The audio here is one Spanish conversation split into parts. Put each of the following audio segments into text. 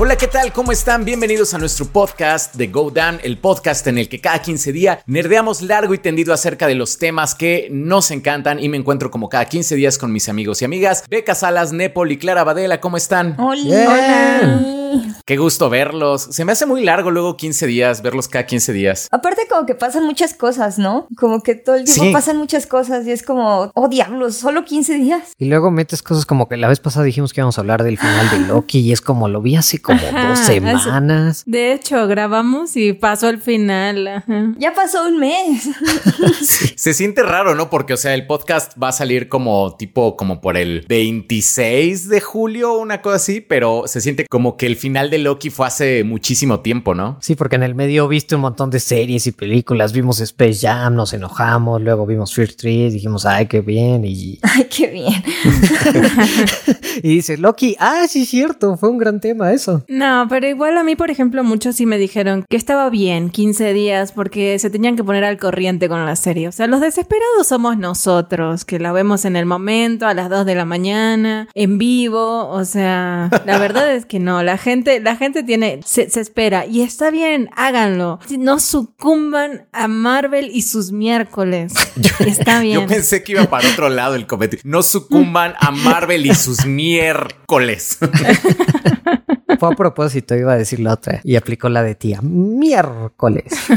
Hola, ¿qué tal? ¿Cómo están? Bienvenidos a nuestro podcast de Go Down, el podcast en el que cada 15 días nerdeamos largo y tendido acerca de los temas que nos encantan y me encuentro como cada 15 días con mis amigos y amigas. Beca Salas, Nepal y Clara Badela, ¿cómo están? Hola. Qué gusto verlos. Se me hace muy largo luego 15 días, verlos cada 15 días. Aparte como que pasan muchas cosas, ¿no? Como que todo el tiempo Sí. pasan muchas cosas y es como, oh diablos, solo 15 días. Y luego metes cosas como que la vez pasada dijimos que íbamos a hablar del final de Loki y es como lo vi hace como Ajá, dos hace- semanas. De hecho, grabamos y pasó el final. ajá. Ya pasó un mes. Se siente raro, ¿no? Porque, o sea, el podcast va a salir como tipo, como por el 26 de julio, una cosa así, pero se siente como que el final de Loki fue hace muchísimo tiempo, ¿no? Sí, porque en el medio viste un montón de series y películas, vimos Space Jam, nos enojamos, luego vimos Fear Street, dijimos, ay, qué bien, y, Ay, qué bien. y dice Loki, ah, sí, cierto, fue un gran tema eso. No, pero igual a mí, por ejemplo, muchos sí me dijeron que estaba bien 15 días porque se tenían que poner al corriente con la serie. O sea, los desesperados somos nosotros, que la vemos en el momento, a las 2 de la mañana, en vivo. O sea, la verdad es que no, la gente, la gente tiene, se, se espera y está bien, háganlo. No sucumban a Marvel y sus miércoles. Está bien. Yo pensé que iba para otro lado el comentario. No sucumban a Marvel y sus miércoles. Fue a propósito, iba a decir la otra, y aplicó la de tía, miércoles.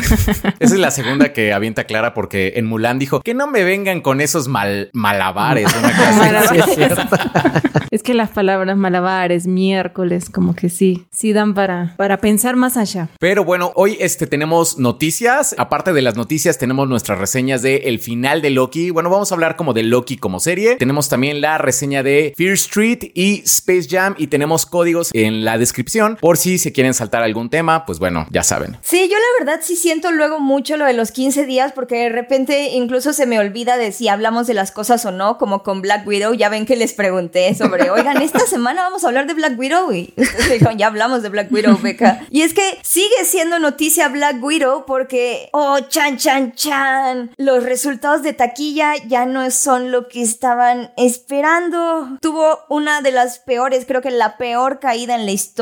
Esa es la segunda que avienta Clara porque en Mulan dijo que no me vengan con esos mal malabares. Una cosa así. Malabares. Sí, es cierto. Es que las palabras malabares, miércoles, como que sí, sí dan para, para pensar más allá. Pero bueno, hoy este tenemos noticias. Aparte de las noticias, tenemos nuestras reseñas de el final de Loki. Bueno, vamos a hablar como de Loki como serie. Tenemos también la reseña de Fear Street y Space Jam y tenemos códigos en la descripción por si se quieren saltar algún tema, pues bueno, ya saben. Sí, yo la verdad sí siento luego mucho lo de los 15 días porque de repente incluso se me olvida de si hablamos de las cosas o no, como con Black Widow. Ya ven que les pregunté sobre, oigan, esta semana vamos a hablar de Black Widow y ustedes dijeron, ya hablamos de Black Widow, Beca. Y es que sigue siendo noticia Black Widow porque, oh, chan, chan, chan, los resultados de taquilla ya no son lo que estaban esperando. Tuvo una de las peores, creo que la peor caída en la historia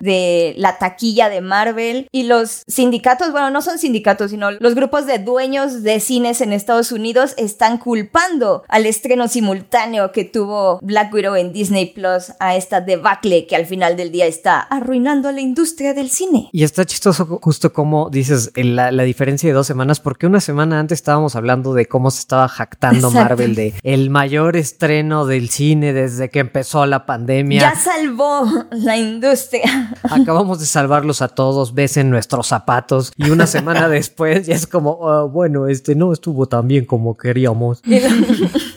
de la taquilla de Marvel y los sindicatos, bueno, no son sindicatos, sino los grupos de dueños de cines en Estados Unidos están culpando al estreno simultáneo que tuvo Black Widow en Disney Plus a esta debacle que al final del día está arruinando la industria del cine. Y está chistoso ju- justo como dices en la, la diferencia de dos semanas, porque una semana antes estábamos hablando de cómo se estaba jactando Exacto. Marvel de el mayor estreno del cine desde que empezó la pandemia. Ya salvó la industria. Acabamos de salvarlos a todos, besen nuestros zapatos y una semana después ya es como, "Ah, bueno, este no estuvo tan bien como queríamos.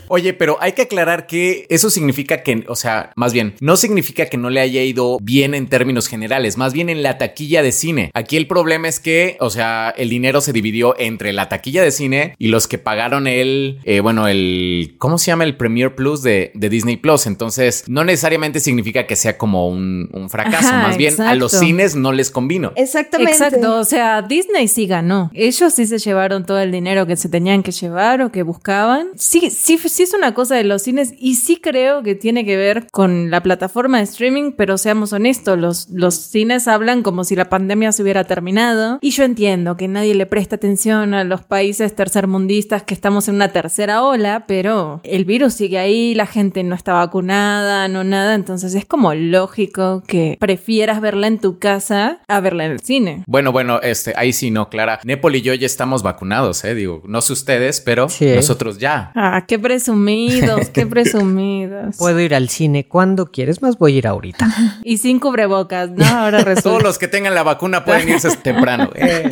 Oye, pero hay que aclarar que eso significa que, o sea, más bien, no significa que no le haya ido bien en términos generales, más bien en la taquilla de cine. Aquí el problema es que, o sea, el dinero se dividió entre la taquilla de cine y los que pagaron el, eh, bueno, el, ¿cómo se llama? El Premier Plus de, de Disney Plus. Entonces, no necesariamente significa que sea como un, un fracaso, Ajá, más bien a los cines no les convino. Exactamente. Exacto, o sea, Disney sí ganó. Ellos sí se llevaron todo el dinero que se tenían que llevar o que buscaban. Sí, sí, sí es una cosa de los cines y sí creo que tiene que ver con la plataforma de streaming, pero seamos honestos, los, los cines hablan como si la pandemia se hubiera terminado y yo entiendo que nadie le presta atención a los países tercermundistas que estamos en una tercera ola, pero el virus sigue ahí, la gente no está vacunada, no nada, entonces es como lógico que prefieras verla en tu casa a verla en el cine. Bueno, bueno, este, ahí sí, no, Clara. Nepal y yo ya estamos vacunados, eh. Digo, no sé ustedes, pero Sí. nosotros ya. Ah, qué presumidos, qué presumidos. Puedo ir al cine cuando quieres, más voy a ir ahorita. Y sin cubrebocas, ¿no? Ahora resulta. Todos los que tengan la vacuna pueden irse temprano. Eh.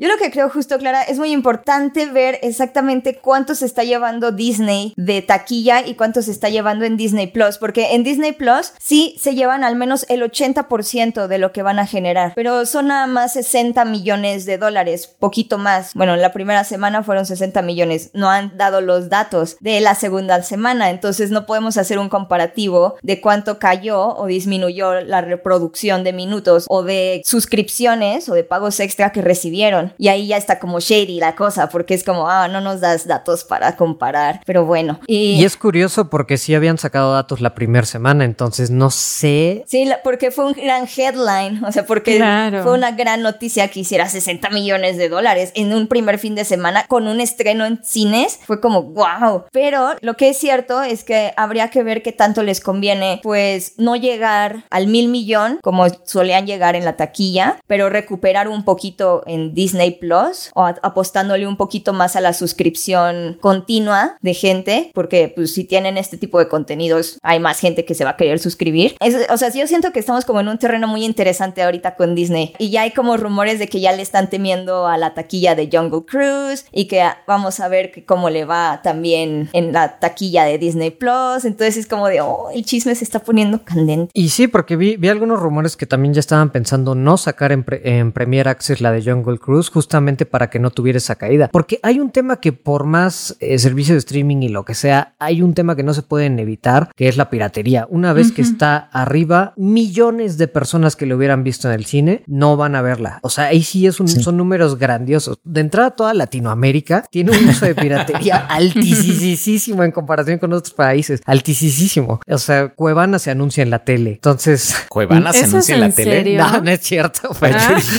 Yo lo que creo justo, Clara, es muy importante ver exactamente cuánto se está llevando Disney de taquilla y cuánto se está llevando en Disney Plus, porque en Disney Plus sí se llevan al menos el 80% de lo que van a generar, pero son nada más 60 millones de dólares, poquito más. Bueno, la primera semana fueron 60 millones, no han dado los datos de la segunda semana, entonces no podemos hacer un comparativo de cuánto cayó o disminuyó la reproducción de minutos o de suscripciones o de pagos extra que recibieron. Y ahí ya está como shady la cosa, porque es como, ah, no nos das datos para comparar. Pero bueno. Y, Y es curioso porque sí habían sacado datos la primera semana, entonces no sé. Sí, la- porque fue un gran headline, o sea, porque Claro. fue una gran noticia que hiciera 60 millones de dólares en un primer fin de semana con un estreno en cines. Fue como, wow. Pero lo que es cierto es que habría que ver qué tanto les conviene, pues, no llegar al mil millón como solían llegar en la taquilla, pero recuperar un poquito en Disney Plus o apostándole un poquito más a la suscripción continua de gente, porque pues si tienen este tipo de contenidos, hay más gente que se va a querer suscribir. Es- o sea, yo siento que estamos como en un terreno muy interesante ahorita con Disney y ya hay como rumores de que ya le están temiendo a la taquilla de Jungle Cruise y que vamos a ver cómo le va también en la taquilla de Disney Plus. Entonces es como de, oh, el chisme se está poniendo candente. Y sí, porque vi, vi algunos rumores que también ya estaban pensando no sacar en, pre- en Premier Access la de Jungle Cruise justamente para que no tuviera esa caída. Porque hay un tema que por más eh, servicio de streaming y lo que sea, hay un tema que no se pueden evitar, que es la piratería. Una vez que está arriba, millones de personas que lo hubieran visto en el cine no van a verla. O sea, ahí sí, es un- son números grandiosos. De entrada, toda Latinoamérica tiene un uso de piratería altísimo en comparación con otros países. Altísimo. O sea, Cuevana se anuncia en la tele. Entonces, Cuevana se ¿Eso es anuncia en la en tele. serio? no, no es cierto. Ah.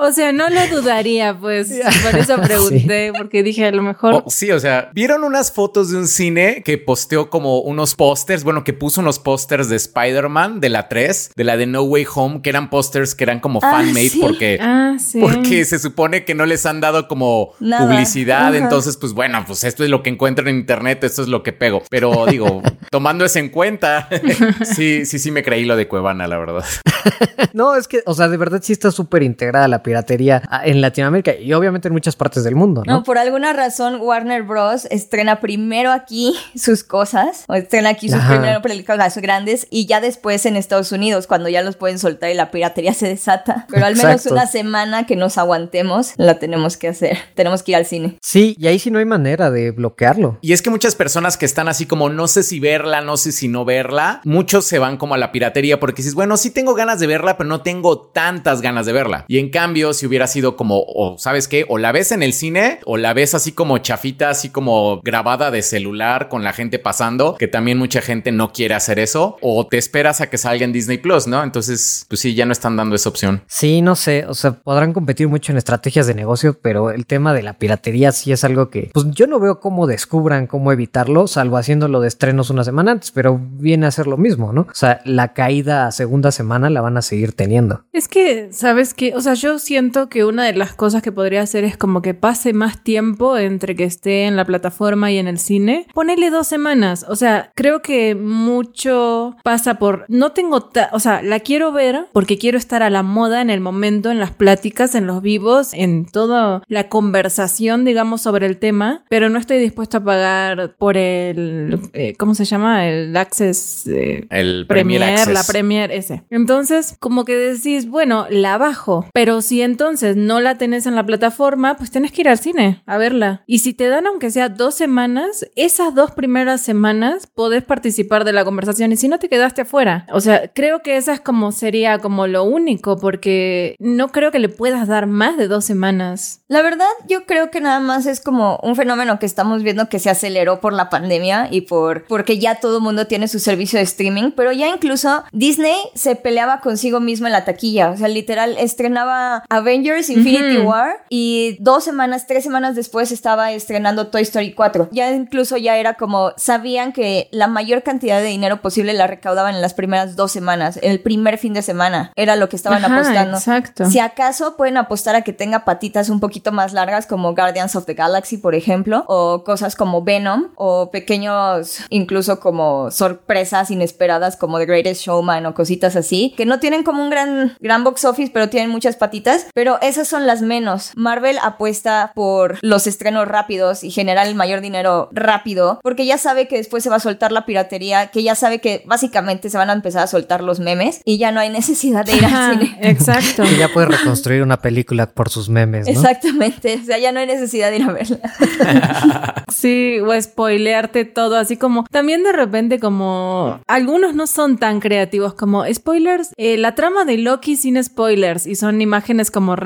O sea, no lo dudaría, pues. Por eso pregunté, porque dije, a lo mejor. Oh, sí, o sea, ¿vieron unas fotos de un cine que posteó como unos pósters? Bueno, que puso unos pósters de Spider-Man, de la 3, de la de No Way Home, que eran pósters que eran como Ah, fan-made sí. porque... Ah, sí. Porque se supone que no les han dado como Nada. publicidad, entonces pues bueno, pues esto es lo que encuentro en internet, esto es lo que pego. Pero digo, tomando eso en cuenta, sí, sí, sí me creí lo de Cuevana, la verdad. No, es que, o sea, de verdad sí está súper integrada la piratería en Latinoamérica y obviamente en muchas partes del mundo, ¿no? No, por alguna razón Warner Bros. estrena primero aquí sus cosas, o estrena aquí sus Ajá. primeras películas grandes y ya después en Estados Unidos, cuando ya los pueden soltar y la piratería se desata. Pero al menos Exacto. una semana que nos aguantemos, la tenemos que hacer. Tenemos que ir al cine. Sí, y ahí sí no hay manera de bloquearlo. Y es que muchas personas que están así como no sé si verla, no sé si no verla, muchos se van como a la piratería porque dices, bueno, sí tengo ganas de verla, pero no tengo tantas ganas de verla. Y en cambio, si hubiera sido como, o sabes qué, o la ves en el cine, o la ves así como chafita, así como grabada de celular con la gente pasando, que también mucha gente no quiere hacer eso, o te esperas a que salga en Disney Plus, ¿no? Entonces, pues sí, ya no están dando esa opción. Sí, no sé, o sea, podrán competir mucho en estrategias de negocio, pero el tema de la piratería sí es algo que, pues yo no veo cómo descubran cómo evitarlo, salvo haciéndolo de estrenos una semana antes, pero viene a ser lo mismo, ¿no? O sea, la caída a segunda semana la van a seguir teniendo. Es que, ¿sabes qué? O sea, yo siento que una de las cosas que podría hacer es como que pase más tiempo entre que esté en la plataforma y en el cine. Ponerle dos semanas. O sea, creo que mucho pasa por... No tengo... O sea, la quiero ver porque quiero estar a la moda en el momento, en las pláticas, en los vivos, en toda la conversación, digamos, sobre el tema, pero no estoy dispuesta a pagar por el... eh, ¿Cómo se llama? El Access... eh, El Premier, Premier, Access. la Premier, ese. Entonces, como que decís, bueno, la bajo. Pero si entonces no la tenés en la plataforma, pues tenés que ir al cine a verla. Y si te dan, aunque sea dos semanas, esas dos primeras semanas podés participar de la conversación. Y si no, te quedaste afuera. O sea, creo que esa es como sería como lo único, porque no creo que le puedas dar más de dos semanas. La verdad, yo creo que nada más es como un fenómeno que estamos viendo que se aceleró por la pandemia y por porque ya todo el mundo tiene su servicio de streaming, pero ya incluso Disney se peleaba consigo mismo en la taquilla, o sea, literal estrenaba Avengers Infinity. War y dos semanas, tres semanas después estaba estrenando Toy Story 4. Ya incluso ya era como sabían que la mayor cantidad de dinero posible la recaudaban en las primeras dos semanas, el primer fin de semana era lo que estaban Ajá, apostando. exacto. Si acaso pueden apostar a que tenga patitas un poquito más largas como Guardians of the Galaxy, por ejemplo, o cosas como Venom, o pequeños, incluso como sorpresas inesperadas como The Greatest Showman o cositas así, que no tienen como un gran, gran box office, pero tienen muchas patitas, pero esas son las menos. Marvel apuesta por los estrenos rápidos y generar el mayor dinero rápido, porque ya sabe que después se va a soltar la piratería, que ya sabe que básicamente se van a empezar a soltar los memes y ya no hay necesidad de ir al cine. exacto. Y ya puedes reconstruir una película por sus memes, ¿no? Exactamente, o sea, ya no hay necesidad de ir a verla. Sí, o spoilearte todo, así como también de repente como algunos no son tan creativos como spoilers, eh, la trama de Loki sin spoilers y son imágenes como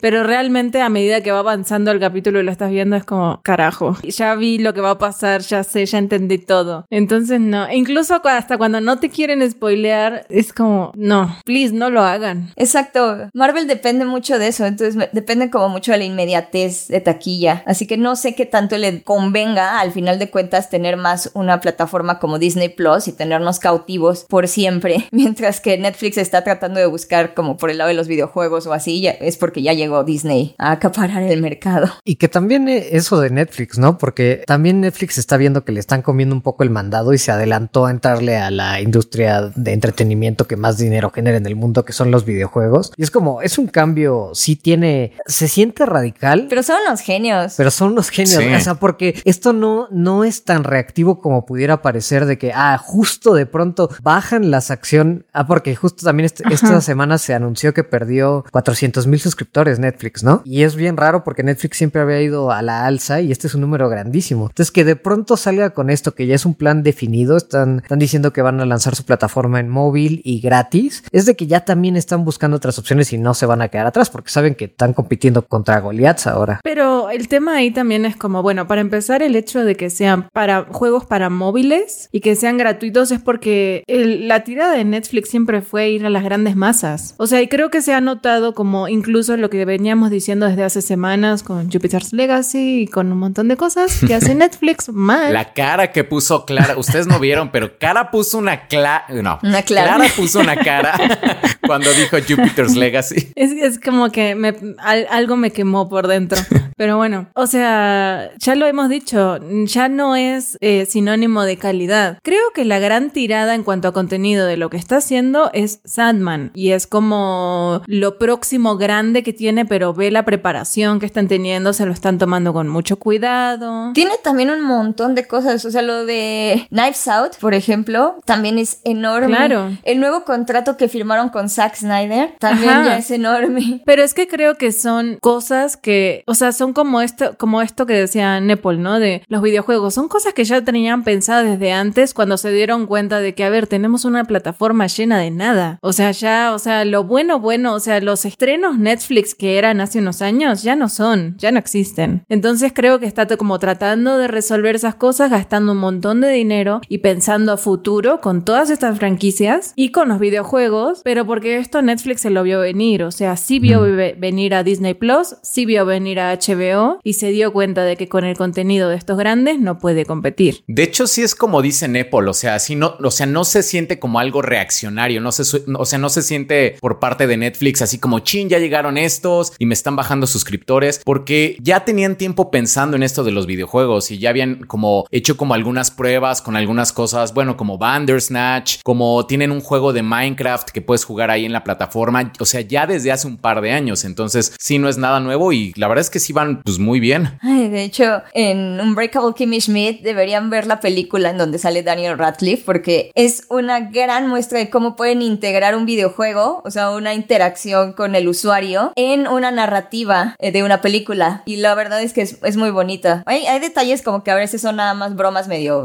pero realmente a medida que va avanzando el capítulo y lo estás viendo es como, carajo, ya vi lo que va a pasar, ya sé, ya entendí todo. Entonces no, incluso hasta cuando no te quieren spoilear, es como, no, please, no lo hagan. Exacto, Marvel depende mucho de eso, entonces depende como mucho de la inmediatez de taquilla, así que no sé qué tanto le convenga al final de cuentas tener más una plataforma como Disney Plus y tenernos cautivos por siempre, mientras que Netflix está tratando de buscar como por el lado de los videojuegos o así, es porque ya llegó Disney a acaparar el mercado. Y que también eh, eso de Netflix, ¿no? Porque también Netflix está viendo que le están comiendo un poco el mandado y se adelantó a entrarle a la industria de entretenimiento que más dinero genera en el mundo, que son los videojuegos. Y es como, es un cambio, sí tiene, se siente radical. Pero son unos genios. Pero son unos genios, o sea, porque esto no, no es tan reactivo como pudiera parecer de que, ah, justo de pronto bajan las acciones, ah, porque justo también este, esta semana se anunció que perdió 400 mil suscriptores Netflix, ¿no? Y es bien raro porque Netflix siempre había ido a la alza y este es un número grandísimo. Entonces que de pronto salga con esto que ya es un plan definido, están, están diciendo que van a lanzar su plataforma en móvil y gratis, es de que ya también están buscando otras opciones y no se van a quedar atrás porque saben que están compitiendo contra Goliaths ahora. Pero el tema ahí también es como, bueno, para empezar el hecho de que sean para juegos para móviles y que sean gratuitos es porque la tirada de Netflix siempre fue ir a las grandes masas. O sea, y creo que se ha notado como incluso lo que veníamos diciendo desde hace semanas con Jupiter's Legacy y con un montón de cosas que hace Netflix mal. La cara que puso Clara, ustedes no vieron, pero Cara puso una clara, no, una clara. Clara puso una cara cuando dijo Jupiter's Legacy. Es, como que me, algo me quemó por dentro. Pero bueno, o sea, ya lo hemos dicho, ya no es eh, sinónimo de calidad. Creo que la gran tirada en cuanto a contenido de lo que está haciendo es Sandman y es como lo próximo grande que tiene, pero ve la preparación que están teniendo, se lo están tomando con mucho cuidado. Tiene también un montón de cosas, o sea, lo de Knives Out, por ejemplo, también es enorme. Claro. El nuevo contrato que firmaron con Zack Snyder también ya es enorme. Pero es que creo que son cosas que, o sea, son como esto, como esto que decía Nepal, ¿no? De los videojuegos. Son cosas que ya tenían pensadas desde antes cuando se dieron cuenta de que, a ver, tenemos una plataforma llena de nada. O sea, ya, o sea, lo bueno, bueno, o sea, los estrenos Netflix que eran hace unos años ya no son, ya no existen. Entonces creo que está como tratando de resolver esas cosas gastando un montón de dinero y pensando a futuro con todas estas franquicias y con los videojuegos, pero porque esto Netflix se lo vio venir, o sea, sí vio venir a Disney Plus, sí vio venir a HBO y se dio cuenta de que con el contenido de estos grandes no puede competir. De hecho, sí es como dice Nepal, o sea, así no, o sea, no se siente como algo reaccionario, no se, o sea, no se siente por parte de Netflix así como, chin, ya llegaron estos y me están bajando suscriptores, porque ya tenían tiempo pensando en esto de los videojuegos y ya habían como hecho como algunas pruebas con algunas cosas, bueno, como Bandersnatch, como tienen un juego de Minecraft que puedes jugar ahí en la plataforma, o sea, ya desde hace un par de años, entonces sí no es nada nuevo y la verdad es que sí van pues muy bien. De hecho, en Unbreakable Kimmy Schmidt deberían ver la película en donde sale Daniel Radcliffe porque es una gran muestra de cómo pueden integrar un videojuego, o sea, una interacción con el usuario en una narrativa eh, de una película y la verdad es que es, muy bonita. Hay, hay, detalles como que a veces son nada más bromas medio,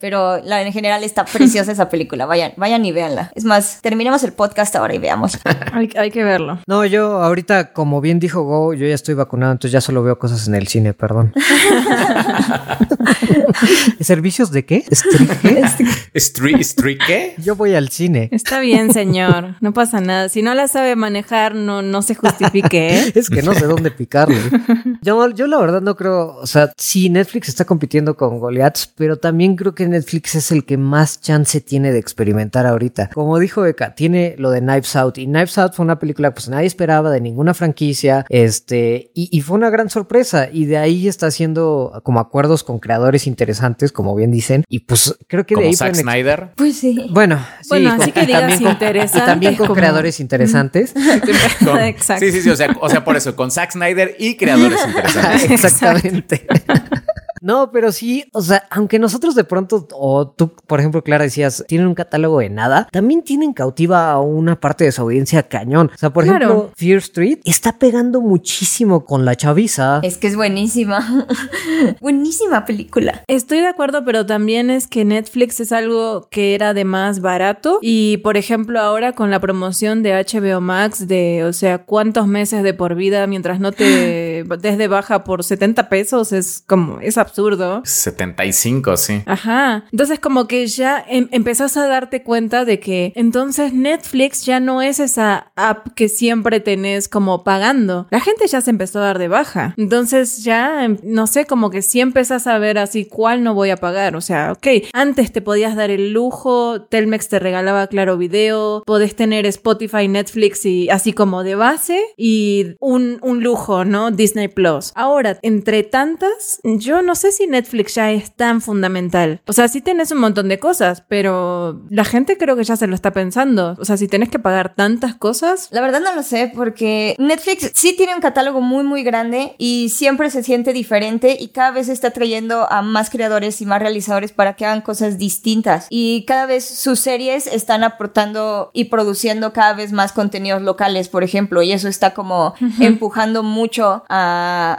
pero la, en general está preciosa esa película. Vayan, vayan y véanla. Es más, terminemos el podcast ahora y veamos. hay, hay que verlo. No, yo ahorita, como bien dijo Go, yo ya estoy vacunado, entonces ya solo veo cosas en el cine, perdón. ¿Servicios de qué? ¿Street, street qué? Yo voy al cine. Está bien, señor. No pasa nada. Si no la sabe manejar, no, no se justifique. ¿eh? es que no sé dónde picarle. Yo, yo la verdad no creo, o sea, sí, Netflix está compitiendo con Goliaths, pero también creo que Netflix es el que más chance tiene de experimentar ahorita. Como dijo Eka, tiene lo de Knives Out y Knives Out fue una película que pues nadie esperaba de ninguna franquicia, este, y, y fue una gran sorpresa y de ahí está haciendo como acuerdos con creadores interesantes, como bien dicen, y pues creo que de ahí Zack Snyder. Pues sí. Bueno, sí, bueno, así que digas interesante. Y también con creadores interesantes. Exacto. Sí, sí, sí, o sea, o sea, por eso, con Zack Snyder y creadores interesantes. Exactamente. No, pero sí, o sea, aunque nosotros de pronto, o tú, por ejemplo, Clara, decías, tienen un catálogo de nada, también tienen cautiva a una parte de su audiencia cañón. O sea, por Claro. ejemplo, Fear Street está pegando muchísimo con la chaviza. Es que es buenísima. buenísima película. Estoy de acuerdo, pero también es que Netflix es algo que era de más barato y por ejemplo ahora con la promoción de HBO Max de, o sea, cuántos meses de por vida mientras no te des de baja por 70 pesos es como, es absurdo. 75, sí. Ajá. Entonces como que ya em- empezás a darte cuenta de que entonces Netflix ya no es esa app que siempre tenés como pagando. La gente ya se empezó a dar de baja. Entonces ya, em, no sé, como que sí empezás a ver así cuál no voy a pagar. O sea, ok, antes te podías dar el lujo, Telmex te regalaba Claro Video, podés tener Spotify, Netflix y así como de base y un, un lujo, ¿no? Disney Plus. Ahora, entre tantas, yo no sé si Netflix ya es tan fundamental. O sea, sí tenés un montón de cosas, pero la gente creo que ya se lo está pensando. O sea, si tenés que pagar tantas cosas, La verdad no lo sé porque Netflix sí tiene un catálogo muy muy grande y siempre se siente diferente y cada vez está trayendo a más creadores y más realizadores para que hagan cosas distintas y cada vez sus series están aportando y produciendo cada vez más contenidos locales, por ejemplo, y eso está como empujando mucho a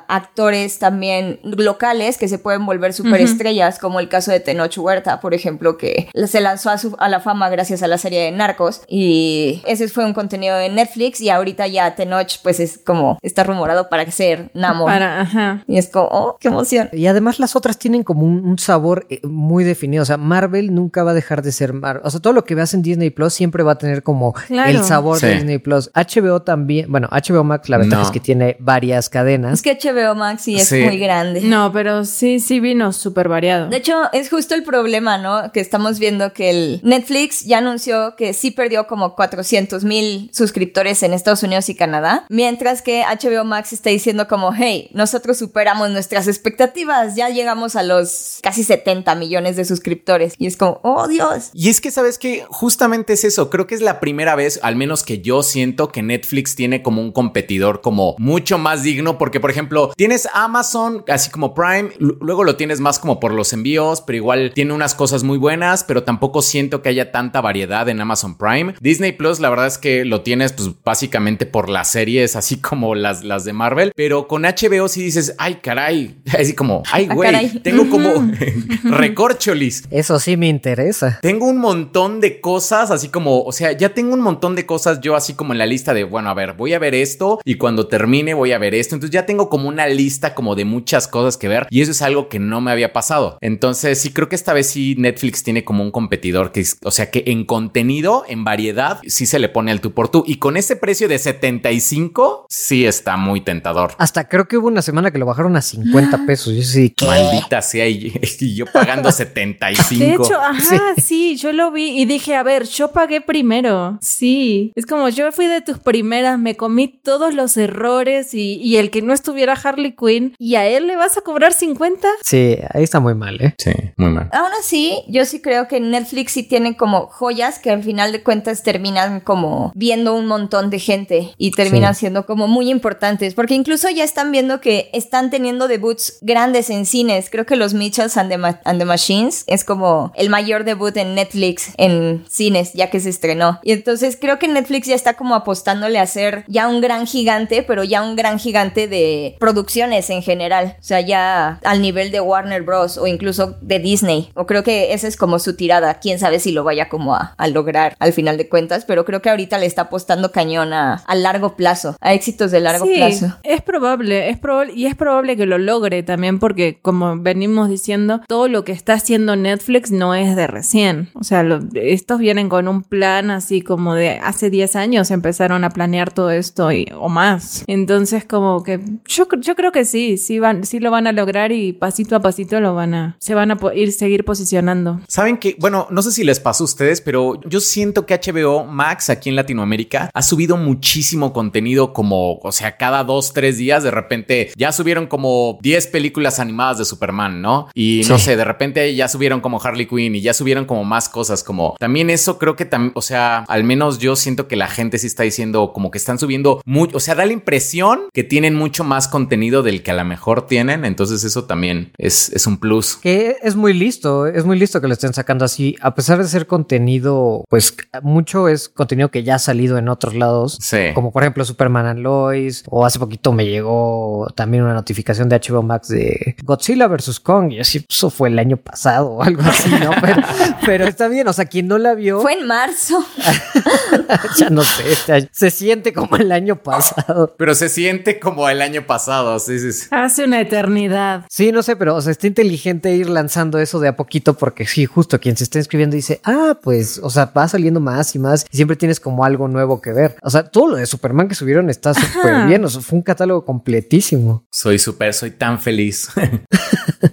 actores también locales que se pueden volver superestrellas, como el caso de Tenoch Huerta, por ejemplo, que se lanzó a, su- a la fama gracias a la serie de Narcos y ese fue un contenido de Netflix y ahorita ya Tenoch pues es como está rumorado para ser Namor para, ajá. y es como oh qué emoción Y además las otras tienen como un, un sabor eh, muy definido. O sea, Marvel nunca va a dejar de ser Marvel. O sea, todo lo que veas en Disney Plus siempre va a tener como Claro. el sabor de Sí. Disney Plus. HBO también, bueno, HBO Max la ventaja No. es que tiene varias cadenas. Es que HBO Max sí es Sí. muy grande No, pero sí, sí vino súper variado. De hecho, es justo el problema, ¿no? Que estamos viendo que el Netflix ya anunció que sí perdió como 400 mil suscriptores en Estados Unidos y Canadá, mientras que HBO Max está diciendo como, hey, nosotros superamos nuestras expectativas, ya llegamos a los casi 70 millones de suscriptores. Y es como, oh Dios. Y es que, ¿sabes que Justamente es eso. Creo que es la primera vez, al menos que yo siento que Netflix tiene como un competidor como mucho más digno, porque, por ejemplo, tienes Amazon, así como Prime, luego lo tienes más como por los envíos, pero igual tiene unas cosas muy buenas, pero tampoco siento que haya tanta variedad en Amazon Prime. Disney Plus, la verdad es que lo tienes, pues, básicamente por las series, así como las, las de Marvel, pero con HBO sí dices, ay, caray, así como, ay, Ah, güey, caray. tengo como recorcholis. Eso sí me interesa. Tengo un montón de cosas, así como, o sea, ya tengo un montón de cosas yo así como en la lista de, bueno, a ver, voy a ver esto y cuando termine voy a ver esto. Entonces ya tengo como una lista como de muchas cosas que ver y eso es algo que no me había pasado. Entonces sí creo que esta vez sí Netflix tiene como un competidor que, es- o sea, que en contenido, en variedad, sí se le pone al tú por tú y con ese precio de 75, sí está muy tentador. Hasta creo que hubo una semana que lo bajaron a 50 pesos. Yo sí, ¿qué? Maldita sea, y, y yo pagando 75. De hecho, ajá, sí. yo lo vi y dije, a ver, yo pagué primero. Sí, es como yo fui de tus primeras, me comí todos los errores y, y el que no estuviera Harley Quinn y a él le vas a cobrar 50. Sí, ahí está muy mal, ¿eh? Sí, muy mal. Aún así, yo sí creo que Netflix sí tiene como joyas que al final de cuentas terminan como viendo un montón de gente y terminan siendo como muy importantes, porque incluso ya están viendo que están teniendo debuts grandes en cines. Creo que los Mitchells and the, Ma- and the Machines es como el mayor debut en Netflix en cines, ya que se estrenó. Y entonces creo que Netflix ya está como apostándole a ser ya un gran gigante, pero ya un gran gigante de producciones en general. O sea, ya al nivel de Warner Bros. o incluso de Disney. O creo que esa es como su tirada. Quién sabe si lo vaya como a, a lograr al final de cuentas, pero creo que ahorita le está apostando cañón a, a largo plazo, a éxitos de largo sí, plazo. es probable, es probable y es probable que lo logre también porque como venimos diciendo, todo lo que está haciendo Netflix no es de recién. O sea, lo- estos vienen con un plan así como de hace 10 años empezaron a planear todo esto y, o más. Entonces como que yo, yo creo que sí, sí van, sí lo van a lograr y pasito a pasito lo van a, se van a ir seguir posicionando. Saben que, bueno, no sé si les pasó a ustedes, pero yo siento que HBO Max aquí en Latinoamérica ha subido muchísimo contenido como, o sea, cada dos, tres días de repente ya subieron como 10 películas animadas de Superman, ¿no? Y no Sí. sé, de repente ya subieron como Harley Quinn y ya subieron como más cosas, como también eso creo que también, o sea, al menos yo siento que la gente sí está diciendo como que están subiendo mucho, o sea, da la impresión que tienen mucho más contenido del que a lo mejor tienen, entonces eso también es, es un plus. Que es muy listo, es muy listo que lo estén sacando así, a pesar de ser contenido, pues mucho es contenido que ya ha salido en otros lados, Sí. como por ejemplo Superman and Lois, o hace poquito me llegó también una notificación de HBO Max de Godzilla vs. Kong, y así, eso fue el año pasado o algo así, ¿no? Pero, pero está bien, o sea, quien no la vio, Fue en marzo. ya no sé, ya se siente como el año pasado. Pero se siente como el año pasado, sí, sí, sí. Hace una eternidad. Sí, no sé, pero o sea, está inteligente ir lanzando eso de a poquito porque sí, justo quien se está inscribiendo dice, ah, pues, o sea, va saliendo más y más y siempre tienes como algo nuevo que ver. O sea, todo lo de Superman que subieron está súper bien, o sea, fue un catálogo completísimo. Soy súper, soy tan feliz.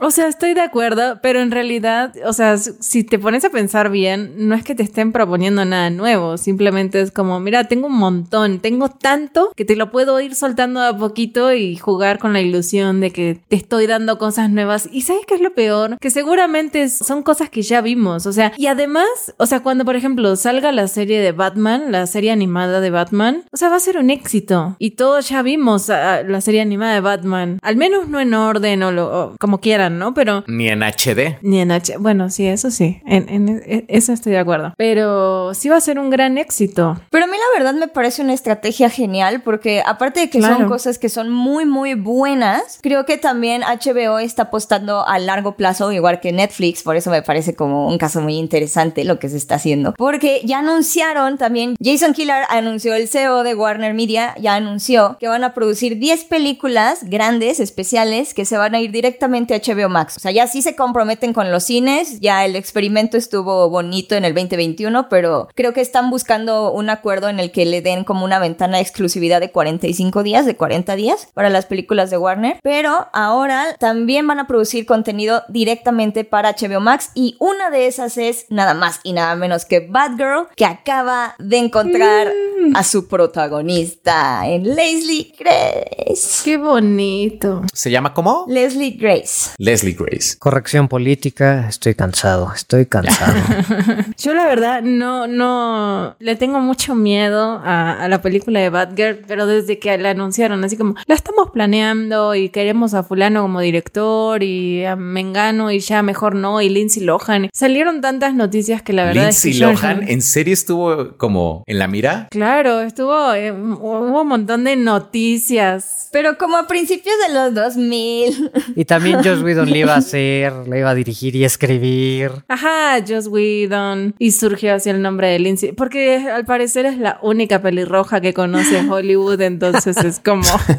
O sea, estoy de acuerdo, pero en realidad, o sea, si te pones a pensar bien, no es que te estén proponiendo nada nuevo, simplemente es como, mira, tengo un montón, tengo tanto que te lo puedo ir soltando a poquito y jugar con la ilusión de que te estoy dando cosas nuevas. ¿Y sabes qué es lo peor? Que seguramente son cosas que ya vimos, o sea, y además, o sea, cuando por ejemplo salga la serie de Batman, la serie animada de Batman, o sea, va a ser un éxito. Y todos ya vimos ah, la serie animada de Batman, al menos no en orden o, lo, o como quieran, ¿no? Pero Ni en HD. ni en H. Bueno, sí, eso sí. En, en- en eso estoy de acuerdo. Pero sí va a ser un gran éxito. Pero a mí la verdad me parece una estrategia genial porque aparte de que son Claro. cosas que son muy muy buenas, creo que también HBO está apostando a largo plazo igual que Netflix, por eso me parece como un caso muy interesante lo que se está haciendo. Porque ya anunciaron también, Jason Killar anunció, el CEO de Warner Media ya anunció que van a producir 10 películas grandes, especiales, que se van a ir directamente a HBO Max. O sea, ya sí se comprometen con los cines, ya el experimento estuvo bonito en el 2021, pero creo que están buscando un acuerdo en el que le den como una ventana de exclusividad de 45 días, de 40 días para las películas de Warner. Pero ahora también van a producir contenido directamente para HBO Max y una de esas es nada más y nada menos que Batgirl, que acaba de encontrar a su protagonista en Leslie Grace. Qué bonito. ¿Se llama cómo? Leslie Grace. Leslie Grace. Corrección política, estoy cansado, estoy cansado. Yo la verdad no, no, le tengo mucho miedo a, a la película de Batgirl, pero desde que la anunciaron, así como, la estamos planeando y queremos a fulano como director y a Mengano y ya mejor no, y Lindsay Lohan. Salieron tantas noticias que la verdad Lindsay es que yo- Lohan, ¿en serio estuvo como en la mira? Claro, estuvo, eh, hubo un montón de noticias. Pero como a principios de los 2000. y también Josh Whedon le iba a hacer, le iba a dirigir y escribir. Ajá, Joss Whedon. Y surgió así el nombre de Lindsay. Porque al parecer es la única pelirroja que conoce Hollywood. Entonces es como.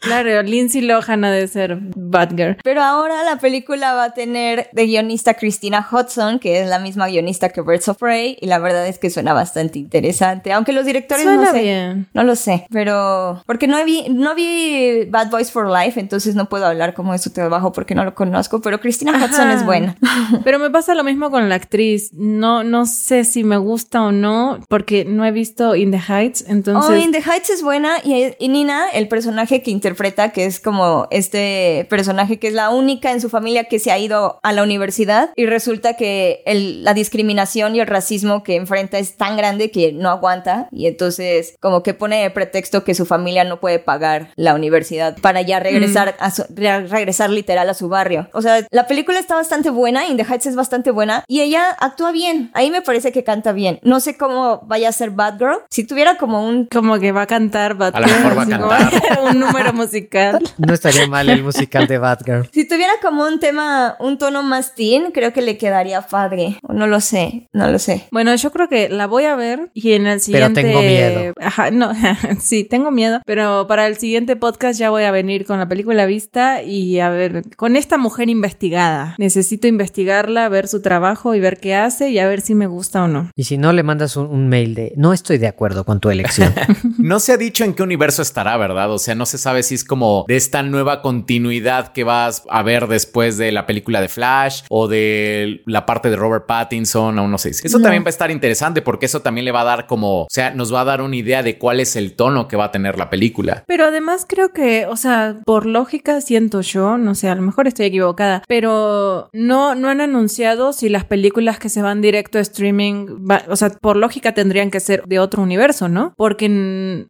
claro, Lindsay Lohan ha de ser Batgirl. Pero ahora la película va a tener de guionista Christina Hudson, que es la misma guionista que Birds of Prey, y la verdad es que suena bastante interesante. Aunque los directores Suena no sé. bien. No lo sé, pero porque no vi, no vi Bad Boys for Life, entonces no puedo hablar como de su trabajo porque no lo conozco, pero Christina Hudson Ajá. es buena. Pero me pasa lo mismo con la actriz. No, no sé si me gusta o no, porque no he visto In the Heights. Entonces. Oh, In the Heights es buena y, y Nina, el personaje que interpreta, que es como este personaje que es la única en su familia que se ha ido a la universidad y resulta que el- la discriminación y el racismo que enfrenta es tan grande que no aguanta y entonces como que pone de pretexto que su familia no puede pagar la universidad para ya regresar a su- re- regresar literal a su barrio. O sea, la película está bastante buena, In the Heights es bastante buena y ella actúa bien. Ahí me parece que canta bien. No sé cómo vaya a ser Batgirl. Si tuviera como un Como que va a cantar Batgirl. A lo mejor va a así un número musical. No estaría mal el musical de Batgirl. Si tuviera como un tema, un tono más teen, creo que le quedaría padre. No lo sé, no lo sé. Bueno, yo creo que la voy a ver y en el Pero siguiente. tengo miedo. Ajá, no, sí, tengo miedo. Pero para el siguiente podcast ya voy a venir con la película vista y a ver, con esta mujer investigada. Necesito investigarla, ver su trabajo y ver qué hace y a ver si me gusta o no. Y si no, le mandas un, un mail de no estoy de acuerdo con tu elección. No se ha dicho en qué universo estará, ¿verdad? O sea, no se sabe si es como de esta nueva continuidad que vas a ver después de la película de Flash o de la parte de Robert Pattinson, aún no sé. Eso No. también va a estar interesante porque eso también le va a dar como, o sea, nos va a dar una idea de cuál es el tono que va a tener la película. Pero además creo que, o sea, por lógica siento yo, no sé, a lo mejor estoy equivocada, pero no, no han anunciado si las películas que se van directo a streaming, va- o sea, por lógica tendrían que ser de otro universo, ¿no? Porque,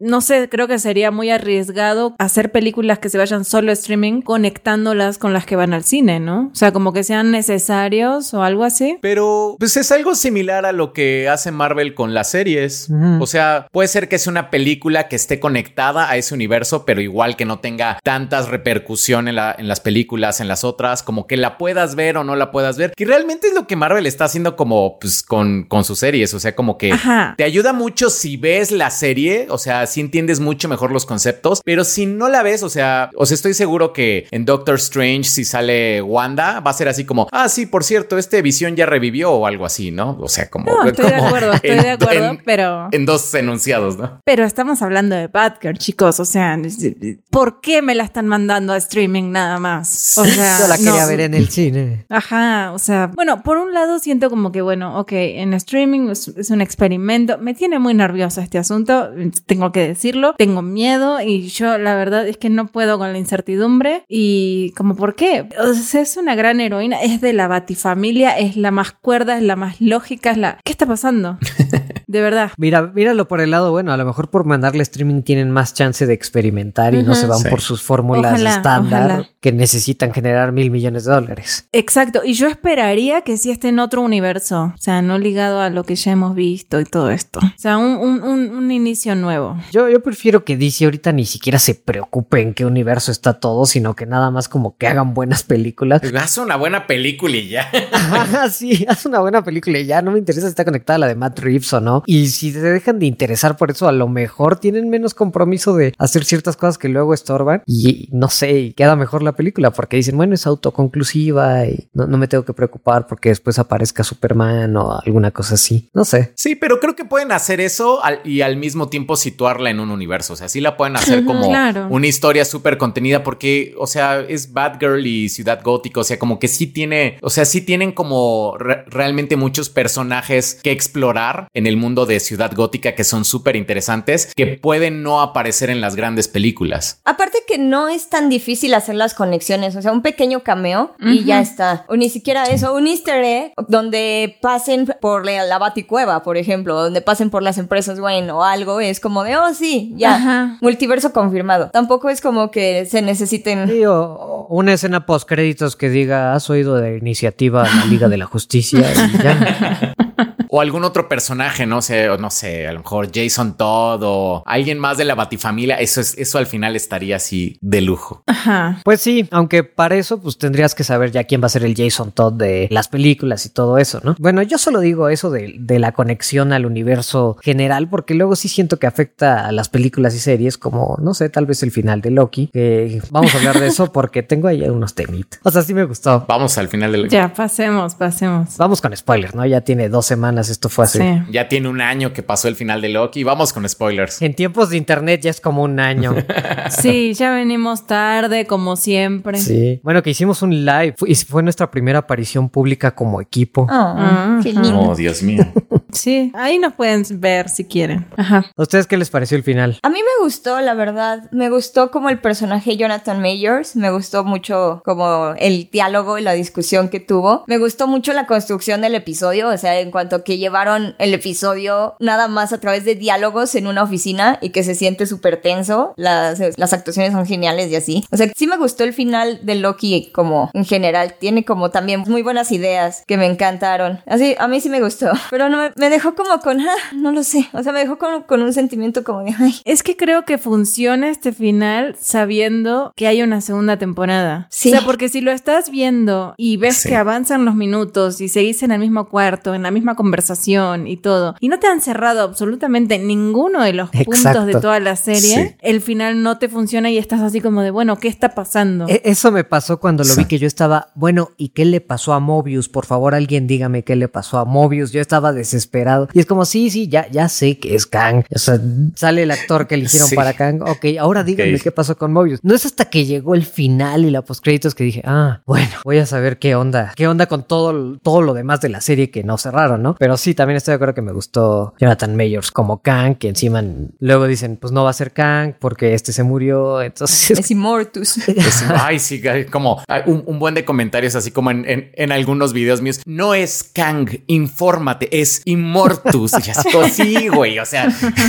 no sé, creo que sería muy arriesgado hacer hacer películas que se vayan solo a streaming conectándolas con las que van al cine, ¿no? O sea, como que sean necesarios o algo así. Pero pues es algo similar a lo que hace Marvel con las series. O sea, puede ser que sea una película que esté conectada a ese universo, pero igual que no tenga tantas repercusiones en, en las películas, en las otras, como que la puedas ver o no la puedas ver. Que realmente es lo que Marvel está haciendo como pues con, con sus series. O sea, como que te ayuda mucho si ves la serie, o sea, si entiendes mucho mejor los conceptos, pero si no la ves, o sea, os estoy seguro que en Doctor Strange, si sale Wanda, va a ser así como, ah, sí, por cierto, este visión ya revivió o algo así, ¿no? O sea, como. No, estoy de acuerdo, estoy de acuerdo, pero. En dos enunciados, ¿no? Pero estamos hablando de Batgirl, chicos, o sea, ¿por qué me la están mandando a streaming nada más? O sea, yo la quería ver en el cine. Ajá, o sea, bueno, por un lado siento como que, bueno, ok, en streaming es, es un experimento, me tiene muy nerviosa este asunto, tengo que decirlo, tengo miedo y yo la verdad es que no puedo con la incertidumbre y como, ¿por qué? O sea, es una gran heroína, es de la batifamilia, es la más cuerda, es la más lógica, es la... ¿Qué está pasando? de verdad. Mira, míralo por el lado bueno, a lo mejor por mandarle streaming tienen más chance de experimentar y no se van por sus fórmulas estándar que necesitan generar mil millones de dólares. Exacto, y yo esperaría que sí esté en otro universo, o sea, no ligado a lo que ya hemos visto y todo esto. O sea, un, un, un, inicio nuevo. Yo, yo prefiero que DC ahorita ni siquiera se preocupe en qué universo está todo, sino que nada más como que hagan buenas películas. Haz una buena película y ya. sí, haz una buena película y ya. No me interesa si está conectada a la de Matt Reeves o no. Y si se dejan de interesar por eso, a lo mejor tienen menos compromiso de hacer ciertas cosas que luego estorban y no sé, y queda mejor la película porque dicen, bueno, es autoconclusiva y no, no me tengo que preocupar porque después aparezca Superman o alguna cosa así. No sé. Sí, pero creo que pueden hacer eso y al mismo tiempo situarla en un universo. O sea, sí la pueden hacer como una historia súper contenida porque, o sea, es Batgirl y Ciudad Gótica. O sea, como que sí tiene, o sea, sí tienen como realmente muchos personajes que explorar en el mundo de Ciudad Gótica que son súper interesantes que pueden no aparecer en las grandes películas. Aparte que no es tan difícil hacer las conexiones. O sea, un pequeño cameo y ya está. O ni siquiera eso, un easter egg donde pasen por la, la Baticueva, por ejemplo, donde pasen por las empresas Wayne o algo, es como de, oh, sí, ya. Multiverso confirmado. Tampoco es como que se necesiten. o una escena post créditos que diga, has oído de iniciativa la Liga de la Justicia y ya. o algún otro personaje, no sé, no sé, a lo mejor Jason Todd o alguien más de la Batifamilia, eso es, eso al final estaría así de lujo. Ajá. Pues sí, aunque para eso, pues tendrías que saber ya quién va a ser el Jason Todd de las películas y todo eso, ¿no? Bueno, yo solo digo eso de, de la conexión al universo general, porque luego sí siento que afecta a las películas y series, como, no sé, tal vez el final de Loki, que vamos a hablar de eso porque tengo ahí unos temitas. O sea, sí me gustó. Vamos al final de Loki. Ya, pasemos, pasemos. Vamos con spoilers, ¿no? Ya tiene dos semanas esto fue así. Ya tiene un año que pasó el final de Loki. Vamos con spoilers. En tiempos de internet ya es como un año. sí, ya venimos tarde, como siempre. Sí. Bueno, que hicimos un live y fue nuestra primera aparición pública como equipo. Oh, qué lindo. Oh, Dios mío. Sí, ahí nos pueden ver si quieren. Ajá. ¿A ustedes qué les pareció el final? A mí me gustó, la verdad. Me gustó como el personaje Jonathan Mayors. Me gustó mucho como el diálogo y la discusión que tuvo. Me gustó mucho la construcción del episodio. O sea, en cuanto que llevaron el episodio nada más a través de diálogos en una oficina y que se siente súper tenso. Las, las actuaciones son geniales y así. O sea, sí me gustó el final de Loki como en general. Tiene como también muy buenas ideas que me encantaron. Así, a mí sí me gustó. Pero no, me dejó como con, ah, no lo sé. O sea, me dejó con, con un sentimiento como de, ay. Es que creo que funciona este final sabiendo que hay una segunda temporada. Sí. O sea, porque si lo estás viendo y ves que avanzan los minutos y seguís en el mismo cuarto, en la misma conversación y todo, y no te han cerrado absolutamente ninguno de los puntos de toda la serie, el final no te funciona y estás así como de, bueno, ¿qué está pasando? E, eso me pasó cuando lo vi que yo estaba, bueno, ¿y qué le pasó a Mobius? Por favor, alguien dígame qué le pasó a Mobius. Yo estaba desesperado. Y es como, sí, sí, ya, ya sé que es Kang. O sea, sale el actor que eligieron para Kang. Ok, ahora díganme qué pasó con Mobius. No es hasta que llegó el final y la postcréditos que dije, ah, bueno, voy a saber qué onda, qué onda con todo, todo lo demás de la serie que no cerraron, ¿no? Pero sí, también estoy de acuerdo que me gustó Jonathan Mayors como Kang, que encima luego dicen, pues no va a ser Kang porque este se murió, entonces... Es Immortus. ay, sí, como un, buen de comentarios así como en, en, algunos videos míos. No es Kang, infórmate, es Immortus. Y así, como, sí, güey, o sea,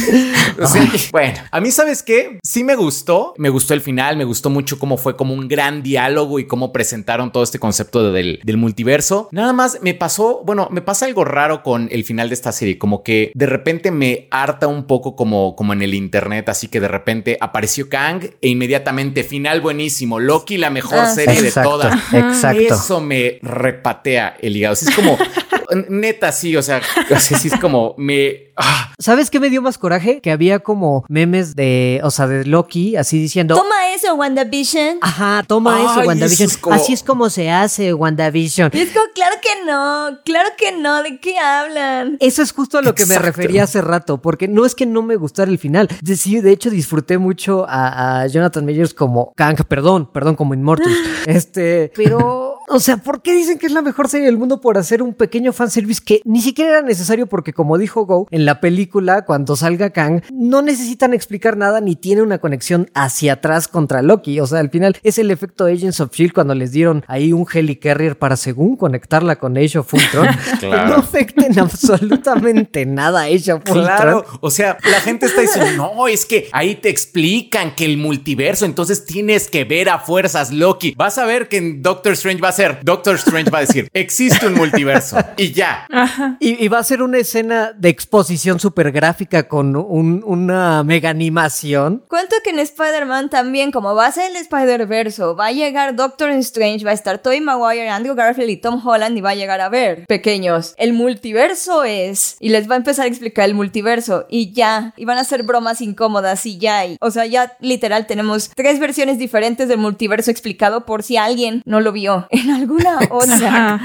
o sea, bueno, a mí, ¿sabes qué? Sí me gustó, me gustó el final, me gustó mucho cómo fue como un gran diálogo y cómo presentaron todo este concepto del, del multiverso. Nada más me pasó, bueno, me pasa algo raro con el final de esta serie, como que de repente me harta un poco como, como en el internet, así que de repente apareció Kang e inmediatamente final buenísimo, Loki la mejor Ah, serie Exacto, de todas. exacto. Eso me repatea el hígado. Así es como, neta, sí, o sea, así sí es como me... ah, ¿Sabes qué me dio más coraje? Que había como memes de, o sea, de Loki, así diciendo. Toma eso, WandaVision. Ajá, toma Ay, eso, WandaVision. eso es como- Así es como se hace, WandaVision. Y es como, claro que no, claro que no, ¿de qué hablan? Eso es justo a lo que me refería hace rato, porque no es que no me gustara el final. De, sí, de hecho, disfruté mucho a, a Jonathan Majors como Kang, perdón, perdón, como Immortus. Este, pero, o sea, ¿por qué dicen que es la mejor serie del mundo por hacer un pequeño fanservice que ni siquiera era necesario? Porque, como dijo Go, en la película, cuando salga Kang, no necesitan explicar nada ni tiene una conexión hacia atrás contra Loki. O sea, al final es el efecto Agents of Shield cuando les dieron ahí un helicarrier para, según, conectarla con Age of Ultron. Claro. No afecten absolutamente nada a Age of Ultron. Claro, o sea, la gente está diciendo, no, es que ahí te explican que el multiverso, entonces tienes que ver a fuerzas Loki. Vas a ver que en Doctor Strange va a ser, Doctor Strange va a decir, existe un multiverso y ya. Y, y va a ser una escena de exposición súper gráfica con un- una mega animación. Cuento que en Spider-Man también, como va a ser el Spider-Verso, va a llegar Doctor Strange, va a estar Tobey Maguire, Andrew Garfield y Tom Holland y va a llegar a ver, pequeños, el multiverso es, y les va a empezar a explicar el multiverso y ya, y van a hacer bromas incómodas y ya, y- o sea, ya literal tenemos tres versiones diferentes del multiverso explicado por si alguien no lo vio en alguna otra.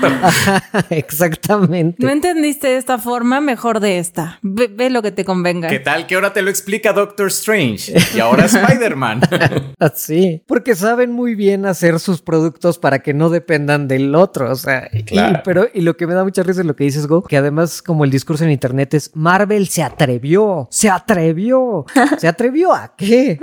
Exactamente. No entendiste de esta forma, mejor de esta. Ve, ve lo que te convenga. ¿Qué tal que ahora te lo explica Doctor Strange y ahora Spider-Man? Así. Porque saben muy bien hacer sus productos para que no dependan del otro. O sea, y- Claro. pero y lo que me da mucha risa es lo que dices, Go, que además, como el discurso en internet es Marvel se atrevió, se atrevió. ¿Se atrevió a qué?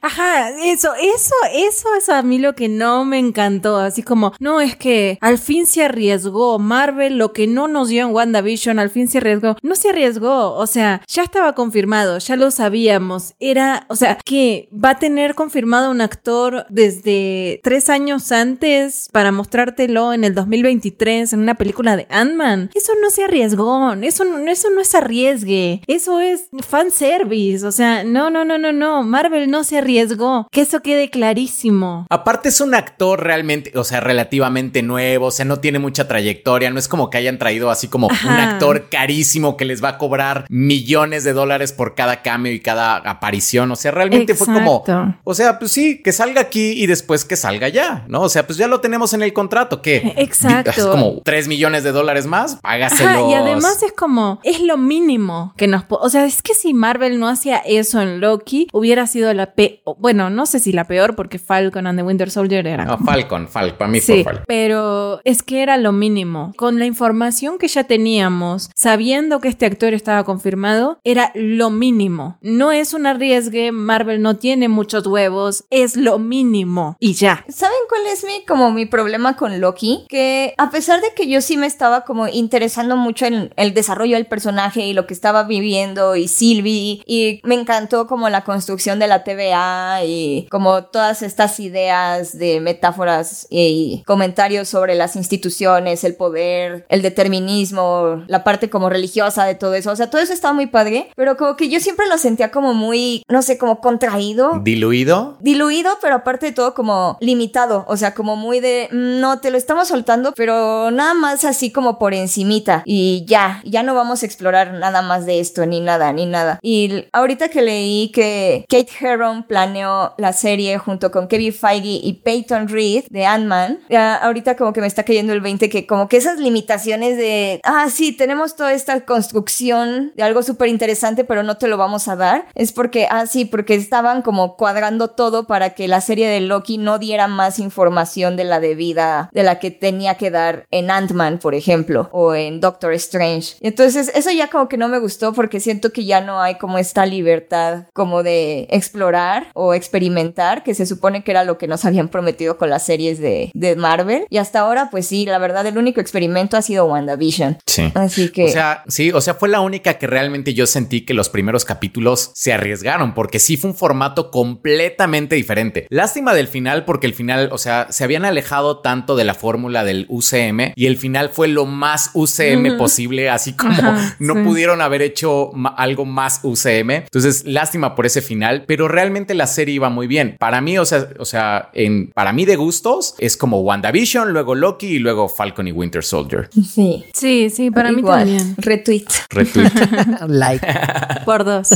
Ajá, eso, eso, eso es a mí lo que no me encantó. Así como, no, es que al fin se arriesgó. Marvel, lo que no nos dio en WandaVision, al fin se arriesgó. No se arriesgó. O sea, ya estaba confirmado, ya lo sabíamos. Era, o sea, que va a tener confirmado un actor desde tres años antes para mostrártelo en el 2023 en una película de Ant-Man. Eso no se arriesgó. Eso, no- eso no es arriesgue. Eso es fanservice. O sea, no, no, no, no, no. Marvel no se arriesgó. Que eso quede clarísimo. Aparte es un actor realmente, o sea, relativamente nuevo, o sea, no tiene mucha trayectoria, no es como que hayan traído así como un actor carísimo que les va a cobrar millones de dólares por cada cambio y cada aparición, o sea, realmente fue como, o sea, pues sí, que salga aquí y después que salga ya, ¿no? O sea, pues ya lo tenemos en el contrato, que Exacto. es como 3 millones de dólares más, págaselos. Ajá, y además es como, es lo mínimo que nos... O sea, es que si Marvel no hacía eso en Loki, hubiera sido la peor... Bueno, no sé si la peor, porque Falcon and the Winter Soldier No, Falcon, Falcon, para mí Sí, fue Falcon. pero es que era lo mínimo. Con la información que ya teníamos, sabiendo que este actor estaba confirmado, era lo mínimo. No es un arriesgue, Marvel no tiene muchos huevos, es lo mínimo. Y ya. ¿Saben cuál es mi como mi problema con Loki? Que a pesar de que yo sí me estaba como interesando mucho en el desarrollo del personaje y lo que estaba viviendo y Sylvie y me encantó como la construcción de la TVA y como todas estas ideas de metáforas y comentarios sobre las instituciones, el poder, el determinismo, la parte como religiosa de todo eso. O sea, todo eso estaba muy padre, pero como que yo siempre lo sentía como muy, no sé, como contraído Diluido. diluido, pero aparte de todo como limitado, o sea, como muy de, "Mm, no, te lo estamos soltando, pero nada más así como por encimita y ya, ya no vamos a explorar nada más de esto, ni nada, ni nada. Y ahorita que leí que Kate Herron planeó la serie junto con Kevin Feige y Peyton Reed de Ant-Man, ya ahorita como que me está cayendo el 20 que como que esas limitaciones de, ah, sí, tenemos toda esta construcción de algo súper interesante, pero no te lo vamos a dar, es porque, ah, sí, porque estaban como cuadrando todo para que la serie de Loki no diera más información de la debida, de la que tenía que dar en Ant-Man, por ejemplo, o en Doctor Strange. Entonces, eso ya como que no me gustó porque siento que ya no hay como esta libertad como de explorar o experimentar, que se supone que era lo que nos habían prometido con las series de, de Marvel. Y hasta ahora, pues sí, la verdad, el único experimento ha sido WandaVision. Sí. Así que. O sea, sí, o sea, fue la única que realmente yo sentí que los primeros capítulos se arriesgaron, porque sí fue un formato completamente diferente. Lástima del final, porque el final, o sea, se habían alejado tanto de la fórmula del UCM y el final fue lo más UCM posible, así como Ajá, no sí. pudieron haber hecho algo más UCM. Entonces, lástima por ese final, pero realmente la serie iba muy bien. Para mí, o sea, o sea, en, para mí de gustos, es como WandaVision, luego Loki y luego Falcon y Winter Soldier. sí. Sí, sí, para mí también. Retweet. Retweet. like. Por dos.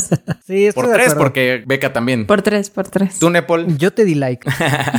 Sí, estoy por tres, porque Beca también. Por tres, por tres. ¿Tú, Nepal? Yo te di like.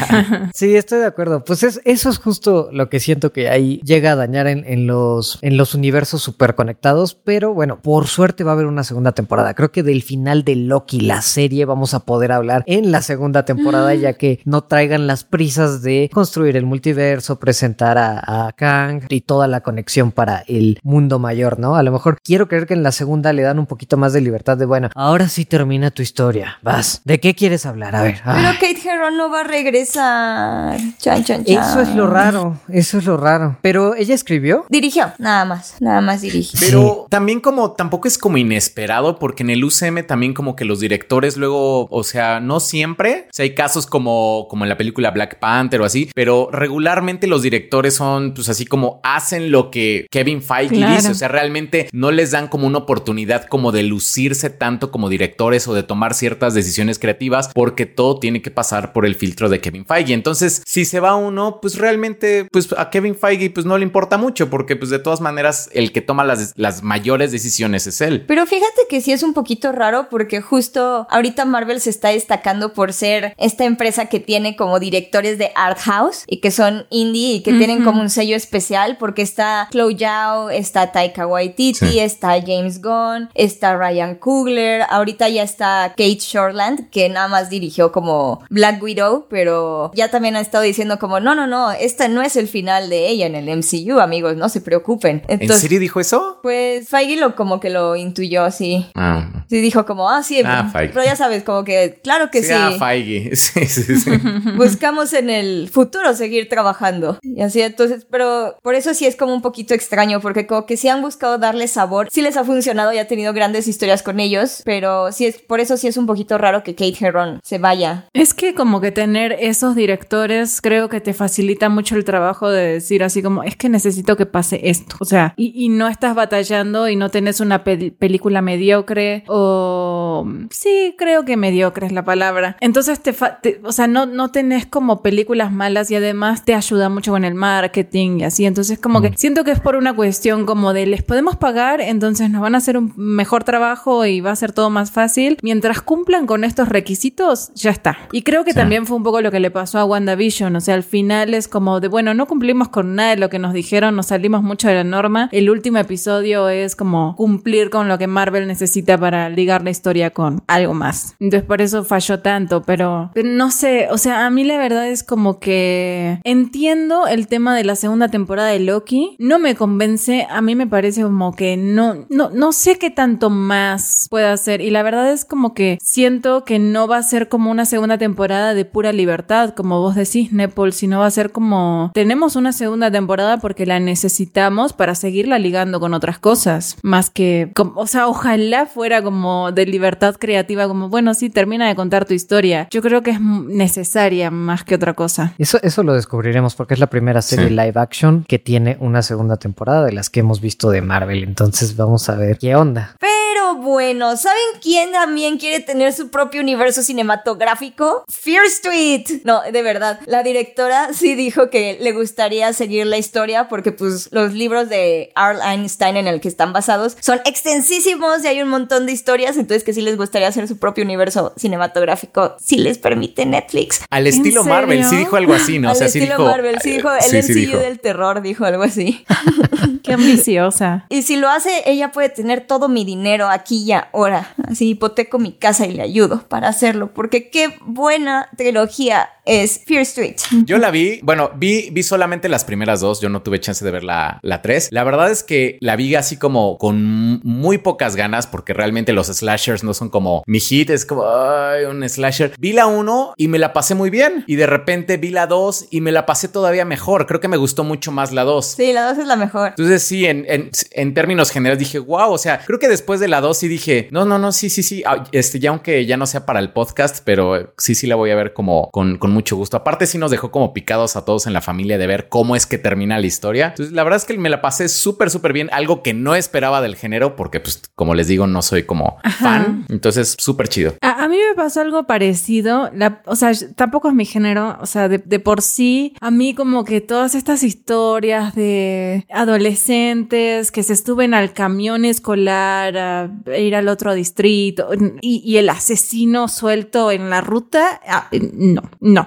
sí, estoy de acuerdo. Pues es, eso es justo lo que siento que ahí llega a dañar en, en los, en los universos super conectados. Pero bueno, por suerte va a haber una segunda temporada. Creo que del final de Loki, la serie, vamos a poder hablar en la segunda temporada, ya que no traigan las prisas de construir el multiverso, presentar a, a Kang y toda la conexión para el mundo mayor, ¿no? A lo mejor quiero creer que en la segunda le dan un poquito más de libertad de, bueno, ahora sí termina tu historia. Vas. ¿De qué quieres hablar? A ver. Pero ah. Kate Herron no va a regresar. Chan, chan, chan. Eso es lo raro, eso es lo raro. Pero ella escribió. Dirigió, nada más. Nada más dirigió. Pero también como tampoco es como inesperado porque en el UCM también como que los directores luego, o sea, no siempre, o sea, hay casos como como en la película Black Panther o así, pero regularmente los directores son pues así como hacen lo que Kevin Feige Claro. dice, o sea, realmente no les dan como una oportunidad como de lucirse tanto como directores o de tomar ciertas decisiones creativas porque todo tiene que pasar por el filtro de Kevin Feige. Entonces, si se va uno, pues realmente pues a Kevin Feige pues no le importa mucho porque pues de todas maneras el que toma las, las mayores decisiones es él. Pero fíjate que sí es un poquito raro porque justo ahorita Marvel se está destacando por ser esta empresa que tiene como directores de art house y que son indie y que tienen como un sello especial porque está Chloe Zhao, está Taika Waititi, Sí. está James Gunn, está Ryan Coogler, ahorita ya está Kate Shortland que nada más dirigió como Black Widow, pero ya también ha estado diciendo como no, no, no, este no es el final de ella en el MCU, amigos, no se preocupen. ¿En Entonces, serio dijo eso? pues Feige lo como que lo intuyó, sí. Ah, Sí, dijo como, ah, sí, Ah, pero, ya sabes, como que, claro que sí. sí, ah, Feige. Sí, sí, sí. Buscamos en el futuro seguir trabajando. Y así, entonces, pero por eso sí es como un poquito extraño, porque como que sí han buscado darle sabor. Sí les ha funcionado y ha tenido grandes historias con ellos, pero sí es, por eso sí es un poquito raro que Kate Herron se vaya. Es que como que tener esos directores creo que te facilita mucho el trabajo de decir así como, es que necesito que pase esto. O sea, y, no estás batallando y no tenés una pe- película mediocre o... Sí, creo que mediocre es la palabra. Entonces, te, te- o sea, no, no tenés como películas malas y además te ayuda mucho con el marketing y así. Entonces, como que siento que es por una cuestión como de les podemos pagar, entonces nos van a hacer un mejor trabajo y va a ser todo más fácil. Mientras cumplan con estos requisitos, ya está. Y creo que Sí. también fue un poco lo que le pasó a WandaVision. O sea, al final es como de, bueno, no cumplimos con nada de lo que nos dijeron, nos salimos mucho de la norma. El último episodio es como cumplir con lo que Marvel necesita para ligar la historia con algo más. Entonces, por eso falló tanto, pero, pero no sé, o sea, a mí la verdad es como que entiendo el tema de la segunda temporada de Loki, no me convence, a mí me parece como que no, no, no sé qué tanto más puede hacer y la verdad es como que siento que no va a ser como una segunda temporada de pura libertad, como vos decís, Nepal, sino va a ser como tenemos una segunda temporada porque la necesitamos para seguirla ligando con otras cosas, más que, o sea, ojalá fuera como de libertad creativa, como bueno, sí, termina de contar tu historia. Yo creo que es necesaria más que otra cosa. Eso, eso lo descubriremos porque es la primera serie Sí. live action que tiene una segunda temporada de las que hemos visto de Marvel. Entonces vamos a ver qué onda. Pero bueno, ¿saben quién también quiere tener su propio universo cinematográfico? Fear Street. No, de verdad. La directora sí dijo que le gustaría seguir la historia porque pues los libros de Arl Einstein en el que están basados son extensísimos y hay un montón de historias, entonces que sí les gustaría hacer su propio universo cinematográfico si les permite Netflix. Al estilo serio? Marvel, sí dijo algo así, ¿no? Al o sea, sí estilo dijo. Marvel, sí dijo el Sí, sí MCU dijo. del terror, dijo algo así. Qué ambiciosa. Y si lo hace, ella puede tener todo mi dinero aquí y ahora. Así hipoteco mi casa y le ayudo para hacerlo. Porque qué buena trilogía es Fear Street. Yo la vi, bueno, vi, vi solamente las primeras dos, yo no tuve chance de ver la, la tres. La verdad es que la vi así como con muy pocas ganas porque realmente los slashers no son como mi hit, es como ay, un slasher. Vi la uno y me la pasé muy bien y de repente vi la dos y me la pasé todavía mejor. Creo que me gustó mucho más la dos. Sí, la dos es la mejor. Entonces sí, en, en, en términos generales dije, wow, o sea, creo que después de la dos sí dije, no, no, no, sí, sí, sí, ah, este, ya aunque ya no sea para el podcast, pero sí, sí la voy a ver como con, con mucho gusto. Aparte sí nos dejó como picados a todos en la familia de ver cómo es que termina la historia. Entonces la verdad es que me la pasé súper, súper bien, algo que no esperaba del género porque pues como les digo, no soy como fan. Entonces súper chido. A, a, mí me pasó algo parecido, la, o sea, tampoco es mi género, o sea, de, de por sí, a mí como que todas estas historias de adolescentes que se estuven al camión escolar a ir al otro distrito y, y el asesino suelto en la ruta, ah, no, no.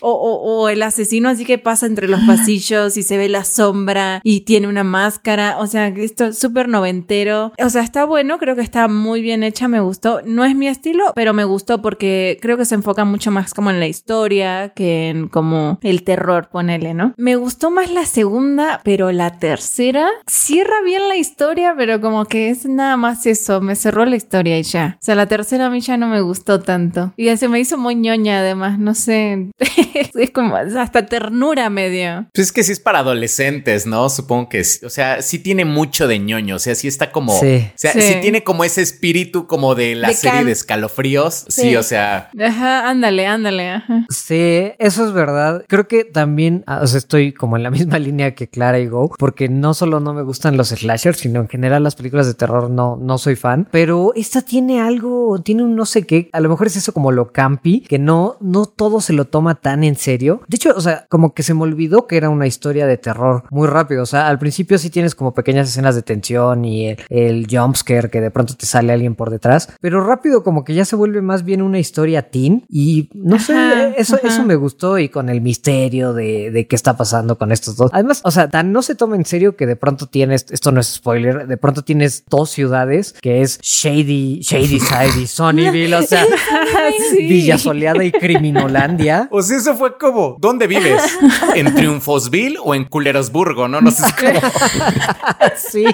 O, o, o, el asesino así que pasa entre los pasillos y se ve la sombra y tiene una máscara. O sea, esto es súper noventero. O sea, está bueno, creo que está muy bien hecha, me gustó. No es mi estilo, pero me gustó porque creo que se enfoca mucho más como en la historia que en como el terror, ponele, ¿no? Me gustó más la segunda, pero la tercera cierra bien la historia, pero como que es nada más eso, me cerró la historia y ya. O sea, la tercera a mí ya no me gustó tanto. Y ya se me hizo muy ñoña además, no sé. es como hasta ternura medio. Pues es que sí es para adolescentes, ¿no? Supongo que, o sea, sí tiene mucho de ñoño, o sea, sí está como, sí. o sea, sí. sí tiene como ese espíritu como de la de serie de escalofríos, sí. sí. o sea. Ajá, ándale, ándale, ajá. Sí, eso es verdad. Creo que también, ah, o sea, estoy como en la misma línea que Clara y Go, porque no solo no me gustan los slashers, sino en general las películas de terror no, no soy fan, pero esta tiene algo, tiene un no sé qué, a lo mejor es eso como lo campi, que no, no todo se lo toma tan en serio. De hecho, o sea, como que se me olvidó que era una historia de terror muy rápido. O sea, al principio sí tienes como pequeñas escenas de tensión y el, el jumpscare que de pronto te sale alguien por detrás. Pero rápido como que ya se vuelve más bien una historia teen. Y no sé, ajá, eso, ajá. eso me gustó y con el misterio de, de, qué está pasando con estos dos. Además, o sea, tan no se toma en serio que de pronto tienes, esto no es spoiler, de pronto tienes dos ciudades que es Shady, Shady Side y Sunnyville. O sea, sí. Villa Soleada y Criminolandia. O sea, eso fue como, ¿dónde vives? ¿En Triunfosville o en Culerosburgo? No, no sé cómo. sí,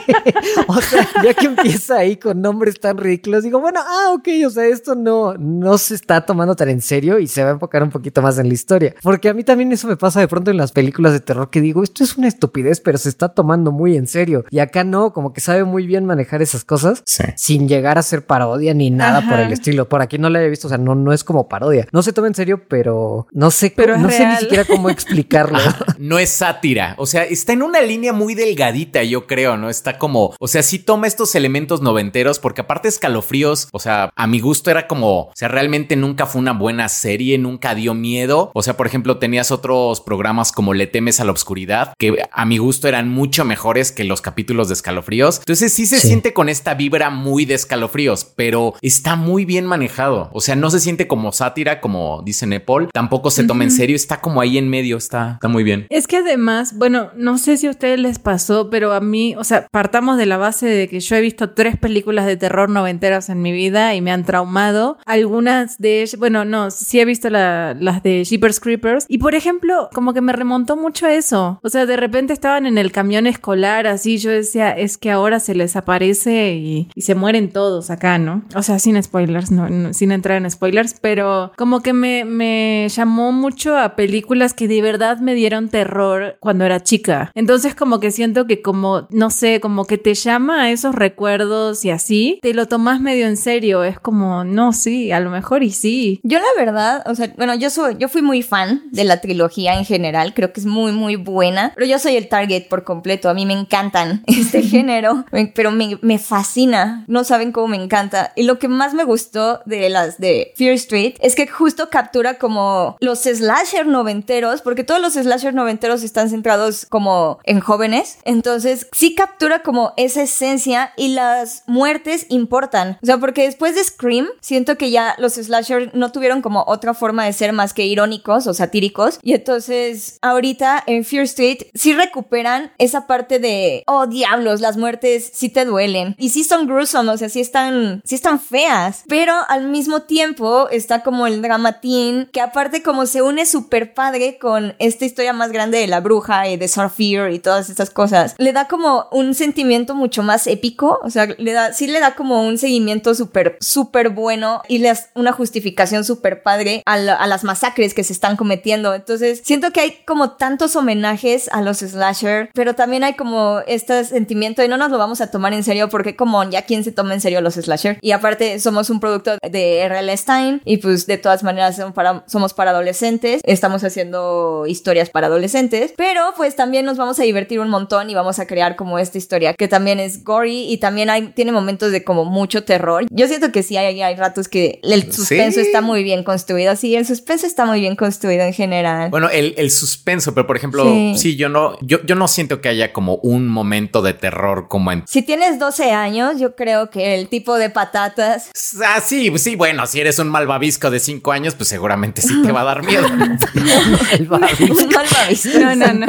o sea, ya que empieza ahí con nombres tan ridículos, digo, bueno, ah, ok, o sea, esto no, no se está tomando tan en serio y se va a enfocar un poquito más en la historia. Porque a mí también eso me pasa de pronto en las películas de terror que digo, esto es una estupidez, pero se está tomando muy en serio. Y acá no, como que sabe muy bien manejar esas cosas sí. sin llegar a ser parodia ni nada Ajá. por el estilo. Por aquí no la he visto, o sea, no, no es como parodia. No se toma en serio, pero no sé, pero no sé ni siquiera cómo explicarlo. no es sátira, o sea, está en una línea muy delgadita, yo creo, ¿no? Está como, o sea, sí toma estos elementos noventeros, porque aparte escalofríos, o sea, a mi gusto era como, o sea, realmente nunca fue una buena serie, nunca dio miedo. O sea, por ejemplo, tenías otros programas como Le temes a la oscuridad, que a mi gusto eran mucho mejores que los capítulos de escalofríos. Entonces sí se sí. siente con esta vibra muy de escalofríos, pero está muy bien manejado. O sea, no se siente como sátira, como dice Nepal, tampoco se en serio, está como ahí en medio, está, está muy bien. Es que además, bueno, no sé si a ustedes les pasó, pero a mí, o sea, partamos de la base de que yo he visto tres películas de terror noventeras en mi vida y me han traumado. Algunas de ellas, bueno, no, sí he visto la, las de Jeepers Creepers. Y por ejemplo, como que me remontó mucho a eso. O sea, de repente estaban en el camión escolar, así yo decía, es que ahora se les aparece y, y se mueren todos acá, ¿no? O sea, sin spoilers, no, no, sin entrar en spoilers, pero como que me, me llamó mucho a películas que de verdad me dieron terror cuando era chica. Entonces como que siento que como, no sé, como que te llama a esos recuerdos y así, te lo tomas medio en serio. Es como, no, sí, a lo mejor y sí. Yo la verdad, o sea, bueno, yo soy, yo fui muy fan de la trilogía en general, creo que es muy, muy buena, pero yo soy el target por completo, a mí me encantan este género, pero me, me fascina, no saben cómo me encanta. Y lo que más me gustó de las de Fear Street es que justo captura como los slasher noventeros, porque todos los slasher noventeros están centrados como en jóvenes, entonces sí captura como esa esencia y las muertes importan, o sea, porque después de Scream siento que ya los slasher no tuvieron como otra forma de ser más que irónicos o satíricos. Y entonces, ahorita en Fear Street sí recuperan esa parte de, oh diablos, las muertes sí te duelen. Y sí son gruesome, o sea, sí están, sí están feas. Pero al mismo tiempo está como el drama teen, que aparte como se une súper padre con esta historia más grande de la bruja y de Sarfir y todas estas cosas. Le da como un sentimiento mucho más épico, o sea, le da, sí le da como un seguimiento súper, súper bueno y le da una justificación súper padre a, la- a las masacres que se están cometiendo. Entonces, siento que hay como tantos homenajes a los slasher, pero también hay como este sentimiento de no nos lo vamos a tomar en serio porque como ya quién se toma en serio los slasher. Y aparte somos un producto de R.L. Stein y pues de todas maneras somos para, somos para adolescentes, estamos haciendo historias para adolescentes, pero pues también nos vamos a divertir un montón y vamos a crear como esta historia que también es gory y también hay, tiene momentos de como mucho terror. Yo siento que sí hay, hay ratos que el suspenso Sí. está muy bien construido, sí, el suspenso está muy bien construido en general. Bueno, el, el suspenso, pero por ejemplo, Sí. sí, yo no, yo, yo no siento que haya como un momento de terror como en. Si tienes 12 años, yo creo que el tipo de patatas Ah, sí, sí, bueno, si eres un malvavisco de 5 años, pues seguramente sí te va a dar miedo. No, no, no.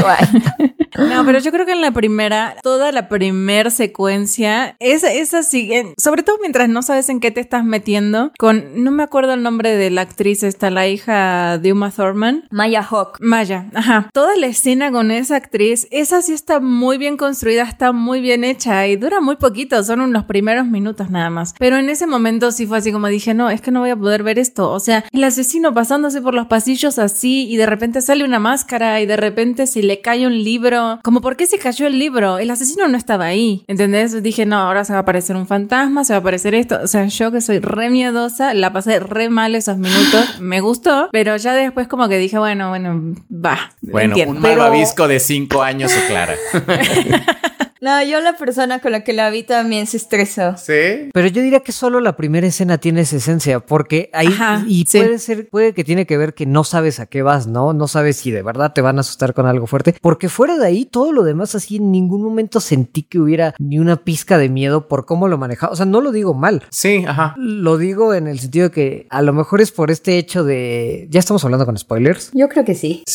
No, pero yo creo que en la primera, toda la primer secuencia, esa, esa sigue, sobre todo mientras no sabes en qué te estás metiendo, con, no me acuerdo el nombre de la actriz, esta, la hija de Uma Thurman. Maya Hawk. Maya, ajá. Toda la escena con esa actriz, esa sí está muy bien construida, está muy bien hecha y dura muy poquito, son unos primeros minutos nada más. Pero en ese momento sí fue así como dije, no, es que no voy a poder ver esto. O sea, el asesino pasándose por los pasillos así y de repente sale una máscara y de repente se le cae un libro. Como, ¿por qué se cayó el libro? El asesino no estaba ahí. ¿Entendés? Dije, no, ahora se va a aparecer un fantasma, se va a aparecer esto. O sea, yo que soy re miedosa, la pasé re mal esos minutos. Me gustó, pero ya después como que dije, bueno, bueno, va. Bueno, entiendo. un Pero- malvavisco de 5 años, o Clara. No, yo la persona con la que la vi también se estresó. ¿Sí? Pero yo diría que solo la primera escena tiene esa esencia, porque ahí Ajá, y sí. puede ser, puede que tiene que ver que no sabes a qué vas, ¿no? No sabes si de verdad te van a asustar con algo fuerte, porque fuera de ahí todo lo demás así en ningún momento sentí que hubiera ni una pizca de miedo por cómo lo manejaba. O sea, no lo digo mal. Sí, ajá. Lo digo en el sentido de que a lo mejor es por este hecho de. Ya estamos hablando con spoilers. Yo creo que sí.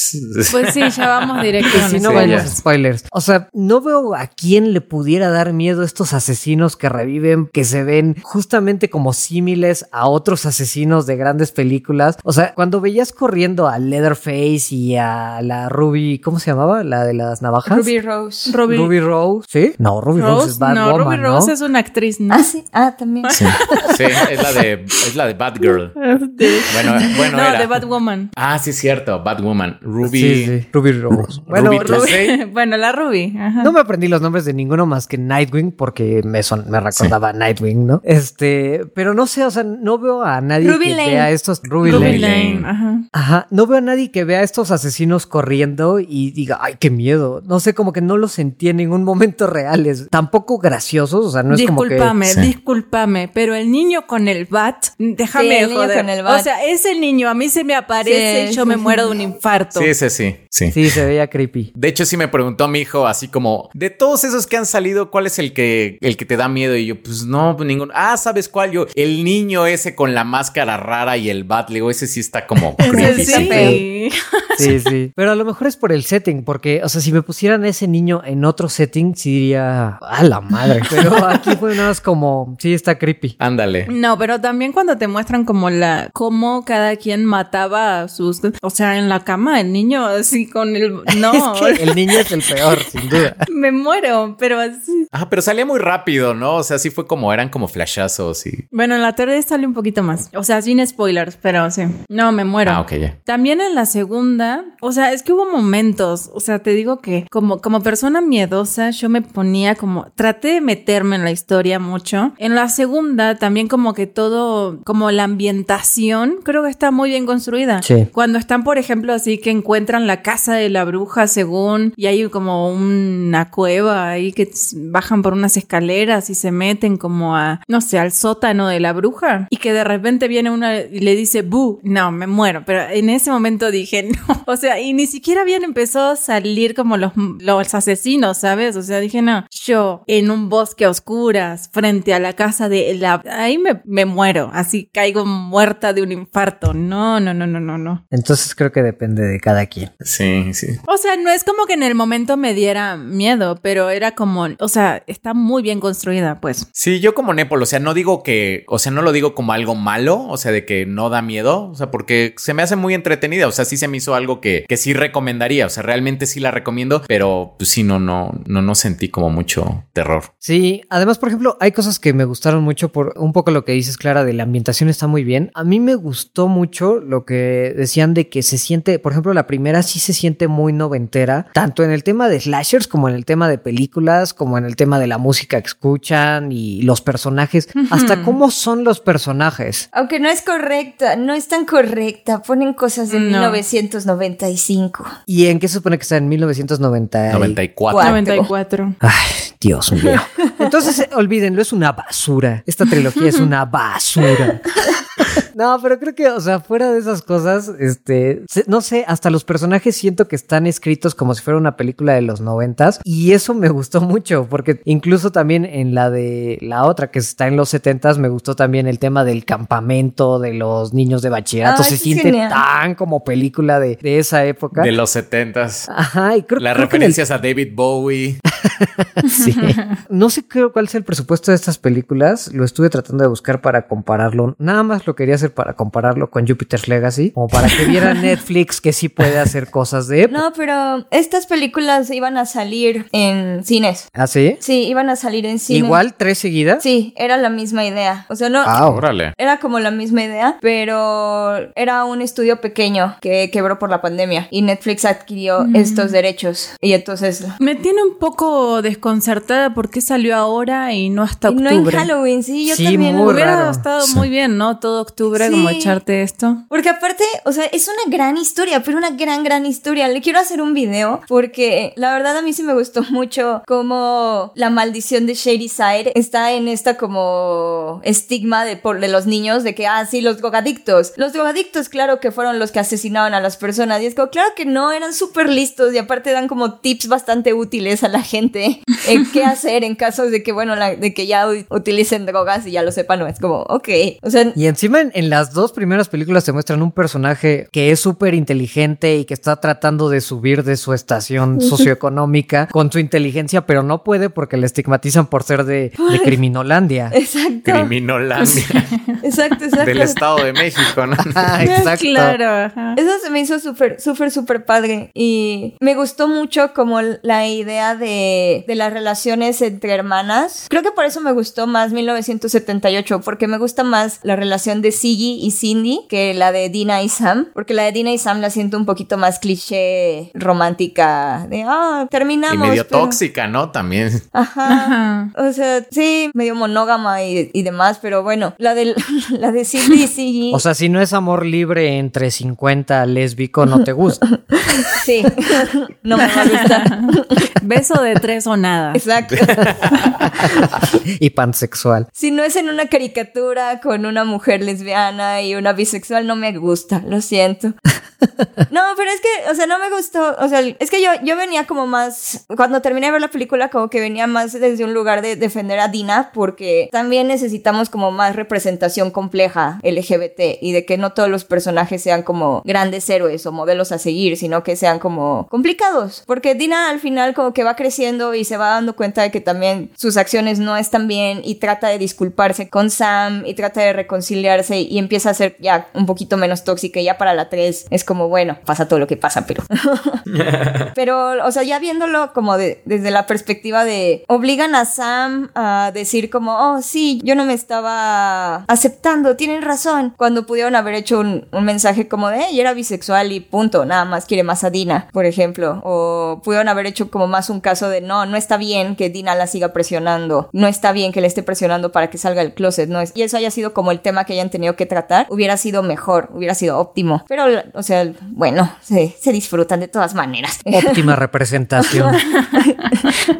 Pues sí, ya vamos directo Si no Sí, vamos spoilers. O sea, no veo a quién le pudiera dar miedo a estos asesinos que reviven, que se ven justamente como símiles a otros asesinos de grandes películas. O sea, cuando veías corriendo a Leatherface y a la Ruby, ¿cómo se llamaba? La de las navajas. Ruby Rose. Ruby, Ruby Rose. ¿Sí? No, Ruby Rose, Rose, es Bad no, Woman, Ruby ¿no? Rose es una actriz, ¿no? Ah, sí. Ah, también. Sí, es la de, es la de Batgirl. Bueno, bueno, no, era. de Batwoman. Ah, sí, es cierto, Batwoman. Ruby. Sí, sí, Ruby Rose. Bueno, Ruby bueno, la Ruby. Ajá. No me aprendí los nombres de ninguno más que Nightwing porque me, son, me recordaba a Nightwing, ¿no? Este, pero no sé, o sea, no veo a nadie Ruby que Lane. vea estos Ruby, Ruby Lane. Ajá. Ajá, no veo a nadie que vea a estos asesinos corriendo y diga, ay, qué miedo. No sé, como que no los sentí en ningún momento reales. Tampoco graciosos, o sea, no es como que... discúlpame, Sí. discúlpame, pero el niño con el bat, déjame Sí, el niño joder. con el bat. O sea, ese niño a mí se me aparece Sí, y yo me muero de un infarto. Sí, sí, sí, sí. Sí, se veía creepy. De hecho, sí me preguntó mi hijo así como, de todos esos que han salido, ¿cuál es el que, el que te da miedo? Y yo, pues no, pues ninguno. Ah, ¿sabes cuál? Yo, el niño ese con la máscara rara y el bat, le digo, ese sí está como creepy. sí. sí. Sí. Pero a lo mejor es por el setting, porque, o sea, si me pusieran ese niño en otro setting, sí diría, a la madre. Pero aquí fue nada más como, sí, está creepy. Ándale. No, pero también cuando te muestran como la cómo cada quien mataba a sus, o sea, en la cama el niño así con el no, El niño es el peor, sin duda. me muero, pero así. Ah, pero salía muy rápido, ¿no? O sea, sí fue como, eran como flashazos y... Bueno, en la tarde sale un poquito más. O sea, sin spoilers, pero sí. No, me muero. Ah, ok, ya. También en la segunda, o sea, es que hubo momentos, o sea, te digo que como, como persona miedosa, yo me ponía como, traté de meterme en la historia mucho. En la segunda, también como que todo, como la ambientación, creo que está muy bien construida. Sí. Cuando están, por ejemplo, así que encuentran la casa de la bruja según, y hay como una cueva ahí que bajan por unas escaleras y se meten como a, no sé, al sótano de la bruja, y que de repente viene una y le dice, bu, no, me muero, pero en ese momento dije, no, o sea, y ni siquiera habían empezado a salir como los, los asesinos, ¿sabes? O sea, dije, no, yo en un bosque a oscuras, frente a la casa de la, ahí me, me muero, así caigo muerta de un infarto, no, no, no, no, no, no. Entonces creo que depende de cada quien. Sí, sí. O sea, no es como que en el momento me diera miedo, pero era como, o sea, está muy bien construida, pues. Sí, yo como Nepal, o sea, no digo que, o sea, no lo digo como algo malo, o sea, de que no da miedo, o sea, porque se me hace muy entretenida, o sea, sí se me hizo algo que, que sí recomendaría, o sea, realmente sí la recomiendo, pero pues sí, no, no, no, no sentí como mucho terror. Sí, además, por ejemplo, hay cosas que me gustaron mucho por un poco lo que dices, Clara, de la ambientación está muy bien. A mí me gustó mucho lo que decían de que se siente, por ejemplo, la primera sí se siente muy noventera, tanto en el tema de slashers como en el tema de películas, como en el tema de la música que escuchan y los personajes, hasta cómo son los personajes. Aunque no es correcta, no es tan correcta, ponen cosas de No. 1995. ¿Y en qué se supone que está en 1990? 94. Cuatro. 94. Ay, Dios mío. Entonces, olvídenlo, es una basura. Esta trilogía es una basura. No, pero creo que, o sea, fuera de esas cosas, este, se- no sé, hasta los personajes siento que están escritos como si fuera una película de los noventas y eso me gustó mucho porque incluso también en la de la otra que está en los setentas me gustó también el tema del campamento de los niños de bachillerato, Ay, se siente genial. tan como película de, de esa época. De los setentas. Ajá, y creo, Las creo que en el- referencias a David Bowie. Sí. No sé qué- cuál es el presupuesto de estas películas. Lo estuve tratando de buscar para compararlo. Nada más lo quería hacer para compararlo con Jupiter's Legacy. Como para que viera Netflix que sí puede hacer cosas de época. No, pero estas películas iban a salir en cines. ¿Ah, sí? Sí, iban a salir en cine. Igual tres seguidas. Sí, era la misma idea. O sea, no. Ah, Órale. Era como la misma idea, pero era un estudio pequeño que quebró por la pandemia y Netflix adquirió estos derechos. Y entonces. Me tiene un poco desconcertada porque salió ahora y no hasta y no en octubre. Halloween, sí, yo Sí, también. muy Hubiera raro. estado Sí. muy bien, ¿no? Todo octubre, Sí. como echarte esto. Porque aparte, o sea, es una gran historia, pero una gran, gran historia. Le quiero hacer un video porque la verdad a mí sí me gustó mucho cómo la maldición de Shady Side está en esta como estigma de, por, de los niños de que, ah, sí, los drogadictos. Los drogadictos, claro que fueron los que asesinaban a las personas. Y es como, claro que no, eran súper listos y aparte dan como tips bastante útiles a la gente en qué hacer en casos de que, bueno, la- de que ya utilicen drogas y ya lo sepan, no es como, ok. O sea, Y encima en, en las dos primeras películas te muestran un personaje que es súper inteligente y que está tratando de subir de su estación socioeconómica con su inteligencia, pero no puede porque le estigmatizan por ser de, de Criminolandia. exacto. Criminolandia. Exacto, exacto. del Estado de México, ¿no? Ah, exacto. Claro, ajá. Eso se me hizo súper, súper, súper padre. Y me gustó mucho como la idea de, de las relaciones entre hermanas. Creo que por eso me gustó más 1978, porque me gusta más la relación de Siggy y Cindy que la de Dina y Sam. Porque la de Dina y Sam la siento un poquito más cliché romántica. De, ah, terminamos. Y medio pero- tóxica, ¿no? También. Ajá. Ajá. O sea, sí, medio monógama y, y demás, pero bueno, la de, la de Cindy y Siggy. O sea, si no es amor libre entre 50 lésbico, no te gusta. sí, no me va a gustar. Beso de tres o nada. Exacto. y pansexual. Si no es en una caricatura con una mujer lesbiana y una bisexual, no me gusta, lo siento. No, pero es que, o sea, no me gustó, o sea, es que yo, yo venía como más, cuando terminé de ver la película, como que venía más desde un lugar de defender a Dina, porque también necesitamos como más representación compleja LGBT y de que no todos los personajes sean como grandes héroes o modelos a seguir, sino que sean como complicados, porque Dina al final como que va creciendo y se va dando cuenta de que también sus acciones no están bien y trata de disculparse con Sam y trata de reconciliarse y empieza a ser ya un poquito menos tóxica y ya para la 3 es como bueno, pasa todo lo que pasa, pero pero o sea, ya viéndolo como de- desde la perspectiva de obligan a Sam a decir como, "Oh, sí, yo no me estaba aceptando, tienen razón", cuando pudieron haber hecho un, un mensaje como de, "Ey, era bisexual y punto, nada más quiere más a Dina", por ejemplo, o pudieron haber hecho como más un caso de, "No, no está bien que Dina la siga presionando, no está bien que le esté presionando para que salga del closet", no es y eso haya sido como el tema que hayan tenido que tratar, hubiera sido mejor, hubiera sido óptimo. Pero o sea, bueno, se, se disfrutan de todas maneras. Óptima representación.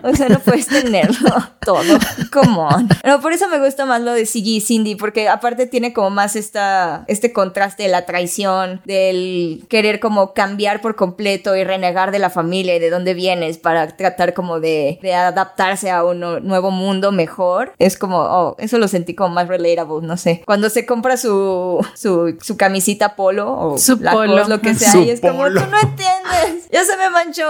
O sea, no puedes tenerlo todo. Come on. No, por eso me gusta más lo de Siggy y Cindy, porque aparte tiene como más esta, este contraste de la traición, del querer como cambiar por completo y renegar de la familia y de dónde vienes para tratar como de, de adaptarse a un no- nuevo mundo mejor. Es como, oh, eso lo sentí como más relatable, no sé. Cuando se compra su, su, su camisita polo o Su la polo. cosa, lo que sea, Su y es como, polo. tú no entiendes, ya se me manchó.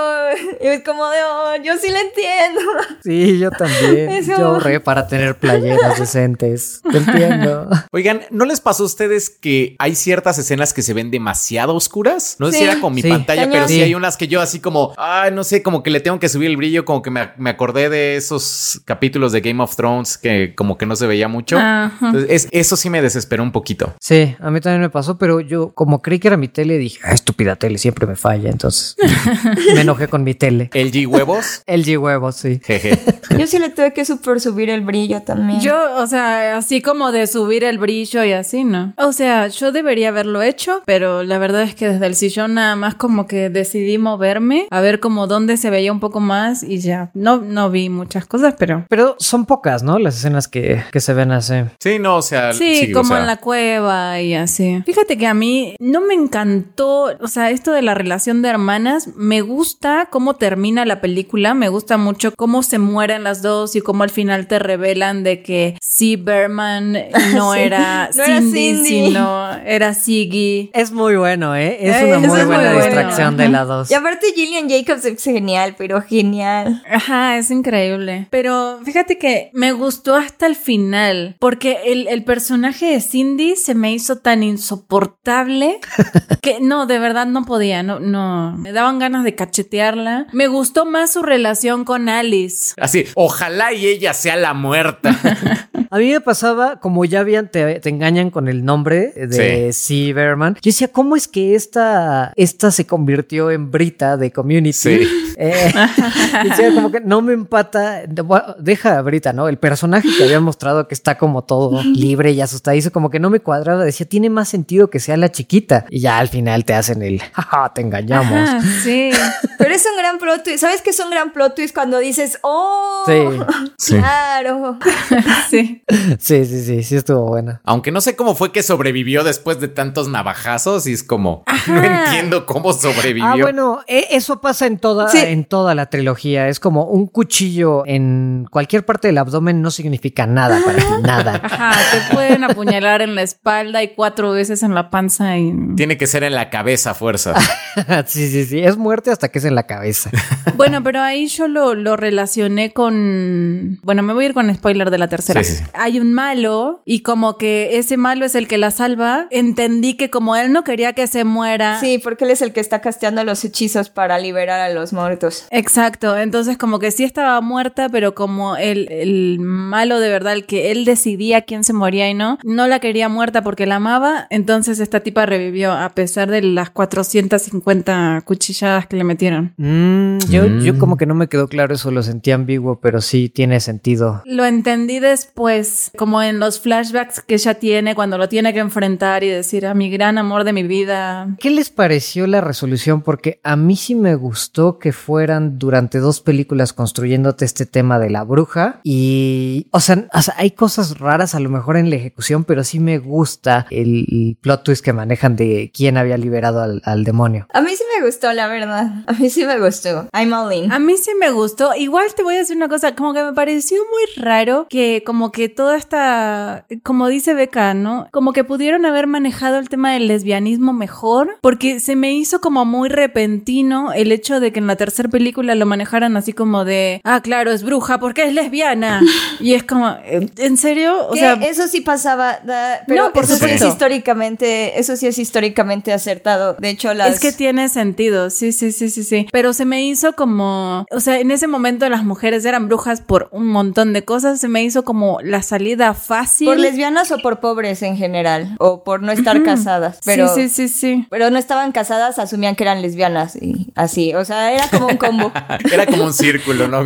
Y es como de, oh, yo sí le entiendo. Sí, yo también. Eso. Yo ahorré para tener playeras decentes. Te entiendo. Oigan, ¿no les pasó a ustedes que hay ciertas escenas que se ven demasiado oscuras? No sé Sí. si era con mi Sí. pantalla, Cañón. pero sí. Sí. hay unas que yo así como, ay, no sé, como que le tengo que subir el brillo, como que me, me acordé de esos capítulos de Game of Thrones que como que no se veía mucho. Entonces, es- eso sí me desesperó un poquito. Sí, a mí también me pasó, pero yo como creí que era mi tele, dije, ah, estúpida tele, siempre me falla. Entonces me enojé con mi tele. El G huevos, El G huevo, sí. jeje. Yo sí le tuve que super subir el brillo también. Yo, o sea, así como de subir el brillo y así, ¿no? O sea, yo debería haberlo hecho, pero la verdad es que desde el sillón nada más como que decidí moverme a ver como dónde se veía un poco más y ya. No, no vi muchas cosas, pero... Pero son pocas, ¿no? Las escenas que, que se ven así. Sí, no, o sea, Sí, o como sea, en la cueva y así. Fíjate que a mí no me encantó, o sea, esto de la relación de hermanas, me gusta cómo termina la película, me gusta mucho cómo se mueren las dos y cómo al final te revelan de que sí, Berman no Sí. era No era Cindy, sino era Siggy. Es muy bueno, ¿eh? Es Eh, una eso muy es muy buena bueno. distracción de las dos. Y aparte Gillian Jacobs es genial, pero genial. Ajá, es increíble. Pero fíjate que me gustó hasta el final, porque el, el personaje de Cindy se me hizo tan insoportable que no, de verdad no podía, no, no, me daban ganas de cachetearla. Me gustó más su relación con Alice. Así, ojalá y ella sea la muerta. A mí me pasaba, como ya habían, te, te engañan con el nombre de C. Berman. Yo decía, ¿cómo es que esta, esta se convirtió en Brita de Community? Sí. Eh, decía, como que no me empata. Deja a Brita, ¿no? El personaje que había mostrado que está como todo libre y asustadizo, como que no me cuadraba. Decía, tiene más sentido que sea la chiquita. Y ya al final te hacen el, jaja, te engañamos. Ajá, sí. Pero es un gran plot twist. ¿Sabes qué es un gran plot twist cuando dices, oh, Sí. Claro? Sí. Sí, sí, sí, sí estuvo buena. Aunque no sé cómo fue que sobrevivió después de tantos navajazos y es como, no entiendo cómo sobrevivió. Ah, bueno, e- eso pasa en toda, Sí. en toda la trilogía. Es como un cuchillo en cualquier parte del abdomen no significa nada para ti, nada. Ajá, te pueden apuñalar en la espalda y cuatro veces en la panza y... Tiene que ser en la cabeza fuerza. sí, sí, sí. Es muerte hasta que es en la cabeza. Bueno, pero ahí yo lo, lo relacioné con... Bueno, me voy a ir con spoiler de la tercera. Sí, sí, sí. Hay un malo y como que ese malo es el que la salva. Entendí que como él no quería que se muera... Sí, porque él es el que está casteando los hechizos para liberar a los muertos. Exacto, entonces como que sí estaba muerta, pero como el, el malo de verdad, el que él decidía quién se moría y no, no la quería muerta porque la amaba, entonces esta tipa revivió a pesar de las 450 cuchilladas que le metieron. Mm, yo, Mm. yo como que no me quedó claro eso, lo sentí ambiguo, pero sí tiene sentido. Lo entendí después, como en los flashbacks que ella tiene cuando lo tiene que enfrentar y decir a mi gran amor de mi vida. ¿Qué les pareció la resolución? Porque a mí sí me gustó que fueran durante dos películas construyéndote este tema de la bruja y, o sea, o sea, hay cosas raras a lo mejor en la ejecución, pero sí me gusta el, el plot twist que manejan de quién había liberado al, al demonio. A mí sí me gustó, la verdad. A mí sí me gustó. I'm all in. A mí sí me gustó. Igual te voy a decir una cosa, como que me pareció muy raro que como que toda esta, como dice Beca, ¿no? Como que pudieron haber manejado el tema del lesbianismo mejor, porque se me hizo como muy repentino el hecho de que en la tercera película lo manejaran así como de, ah, claro, es bruja porque es lesbiana. y es como, ¿en en serio? O sea, eso sí pasaba, da- pero No, por eso sí es supuesto. históricamente, eso sí es históricamente acertado. De hecho, las Es que tiene sentido, sí, sí, sí, sí, sí. Pero se me hizo como, o sea, en ese momento las mujeres eran brujas por un montón de cosas, se me hizo como la salida fácil. por lesbianas o por pobres en general, o por no estar casadas. Pero, Sí, sí, sí, sí. pero no estaban casadas, asumían que eran lesbianas y así. O sea, era como un combo. Era como un círculo, ¿no?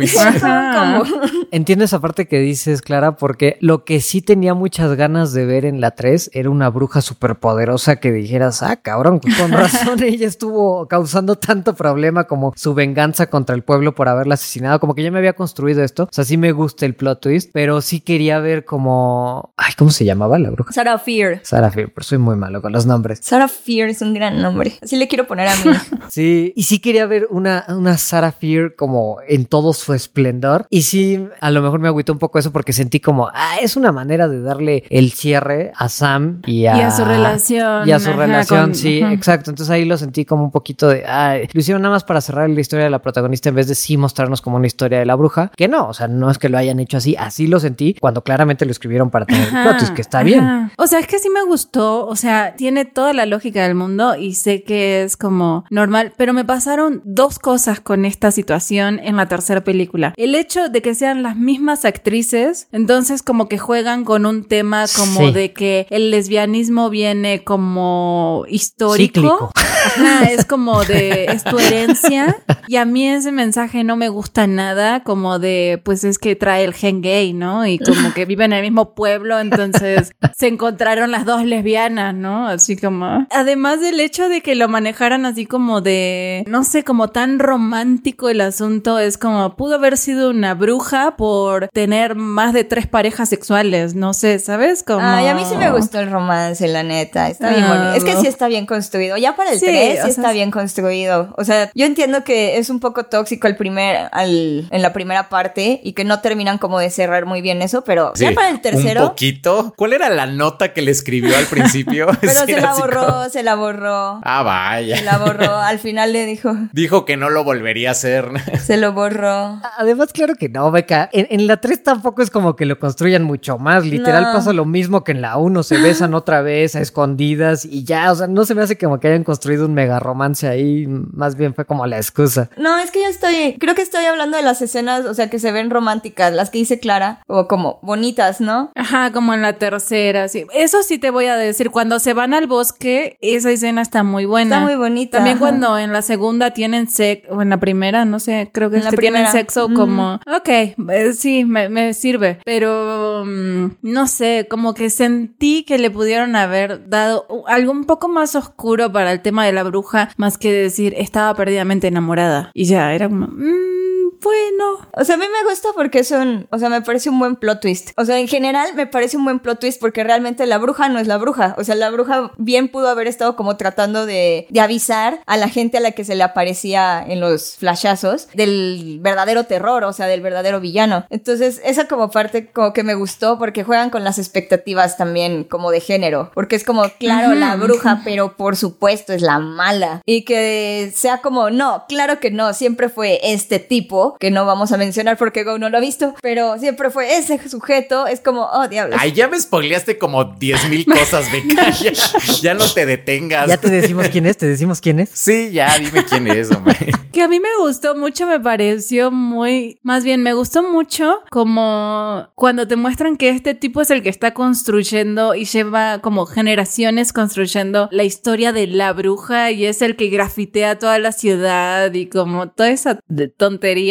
Entiendo esa parte que dices, Clara, porque lo que sí tenía muchas ganas de ver en la 3 era una bruja superpoderosa que dijeras, ah, cabrón, con razón ella estuvo causando tanto problema como su venganza contra el pueblo por haberla asesinado, como que ya me había construido esto, o sea, sí me gusta el plot twist, pero sí quería ver como, ay, ¿cómo se llamaba la bruja? Sarah Fear. Sarah Fear, pero soy muy malo con los nombres. Sarah Fear es un gran nombre. Así le quiero poner a mí. Sí, y sí quería ver una, una Sarah Fear como en todo su esplendor. Y sí, a lo mejor me agüitó un poco eso porque sentí como, ah, es una manera de darle el cierre a Sam y a, Y a su relación, Y a su ajá, relación, con- sí, ajá. exacto. Entonces ahí lo sentí como un poquito de, ah, lo hicieron nada más para cerrar la historia de la protagonista en vez de sí mostrarnos como una historia de la bruja. Que no, o sea, no es que lo hayan hecho así, así lo sentí cuando claramente lo escribieron para tener twist, que está bien. O sea, es que sí me gustó. O sea, tiene toda la lógica del mundo y sé que es como normal, pero me pasaron dos cosas con esta situación en la tercera película. El hecho de que sean las mismas actrices, entonces como que juegan con un tema como Sí. de que el lesbianismo viene como histórico. Ajá, es como de, es tu herencia. Y a mí ese mensaje no me gusta nada, como de, pues es que trae el gen gay, ¿no? Y como que viven en el mismo pueblo, entonces se encontraron las dos lesbianas, ¿no? Así como. Además del hecho de que lo manejaran así como de, no sé, como tan romántico el asunto, es como, pudo haber sido una bruja por tener más de tres parejas sexuales, no sé, ¿sabes? Como... Ay, a mí sí me gustó el romance, la neta. Está bien Ah, bonito. Es que sí está bien construido. Ya para el Sí, 3 o sí está bien construido. O sea, yo entiendo que es un poco tóxico el primer, al, en la primera parte y que no terminan como de cerrar muy bien eso, pero Sí, ya para el Un tercero. poquito. ¿Cuál era la nota que le escribió al principio? Pero Sí, se la borró, como- se la borró. Ah, vaya. Se la borró. Al final le dijo, Dijo que no lo volvería a hacer. se lo borró. Además, claro que no, Beca. En, en la 3 tampoco es como que lo construyan mucho más. Literal No. pasa lo mismo que en la 1. Se besan otra vez a escondidas y ya. O sea, no se me hace como que hayan construido un mega romance ahí. Más bien fue como la excusa. No, es que yo estoy, creo que estoy hablando de las escenas, o sea, que se ven románticas, las que dice Clara, o como bonitas, ¿no? Ajá, como en la tercera, sí. Eso sí te voy a decir, cuando se van al bosque, esa escena está muy buena. Está muy bonita. También ajá. cuando en la segunda tienen sexo, o en la primera, no sé, creo que, En la es que tienen sexo Mm. como, ok, eh, sí, me, me sirve, pero mm, no sé, como que sentí que le pudieron haber dado algo un poco más oscuro para el tema de la bruja, más que decir, estaba perdidamente enamorada. Y ya, era como, mm, bueno. O sea, a mí me gusta porque son, o sea, me parece un buen plot twist. O sea, en general me parece un buen plot twist porque realmente la bruja no es la bruja. O sea, la bruja bien pudo haber estado como tratando de, de avisar a la gente a la que se le aparecía en los flashazos del verdadero terror, o sea, del verdadero villano. Entonces, esa como parte como que me gustó porque juegan con las expectativas también como de género. Porque es como, claro, la bruja, pero por supuesto es la mala. Y que sea como, no, claro que no, siempre fue este tipo, que no vamos a mencionar porque Go no lo ha visto, pero siempre fue ese sujeto, es como, oh, diablos. Ay, ya me spoileaste como 10 mil cosas, Beca. Ya, ya no te detengas. Ya te decimos quién es, te decimos quién es. Sí, ya dime quién es, hombre. Que a mí me gustó mucho, me pareció muy, más bien me gustó mucho como cuando te muestran que este tipo es el que está construyendo y lleva como generaciones construyendo la historia de la bruja y es el que grafitea toda la ciudad y como toda esa de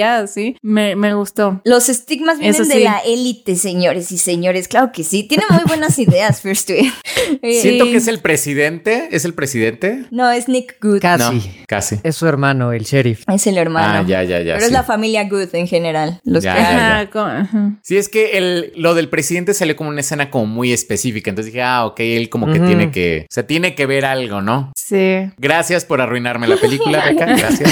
así, me, me gustó. Los estigmas vienen Eso de la élite, señores y señores. Claro que sí. Tiene muy buenas ideas, First Tweet. Eh, Siento que es el presidente. ¿Es el presidente? No, es Nick Good. Casi. No, casi. Es su hermano, el sheriff. Es el hermano. Ah, ya, ya, ya. Pero sí. es la familia Good en general. Los Ya, que. Sí, es que el, lo del presidente salió como una escena como muy específica. Entonces dije, ah, ok, él como que tiene que, o sea, tiene que ver algo, ¿no? Sí. Gracias por arruinarme la película, Beca. Gracias.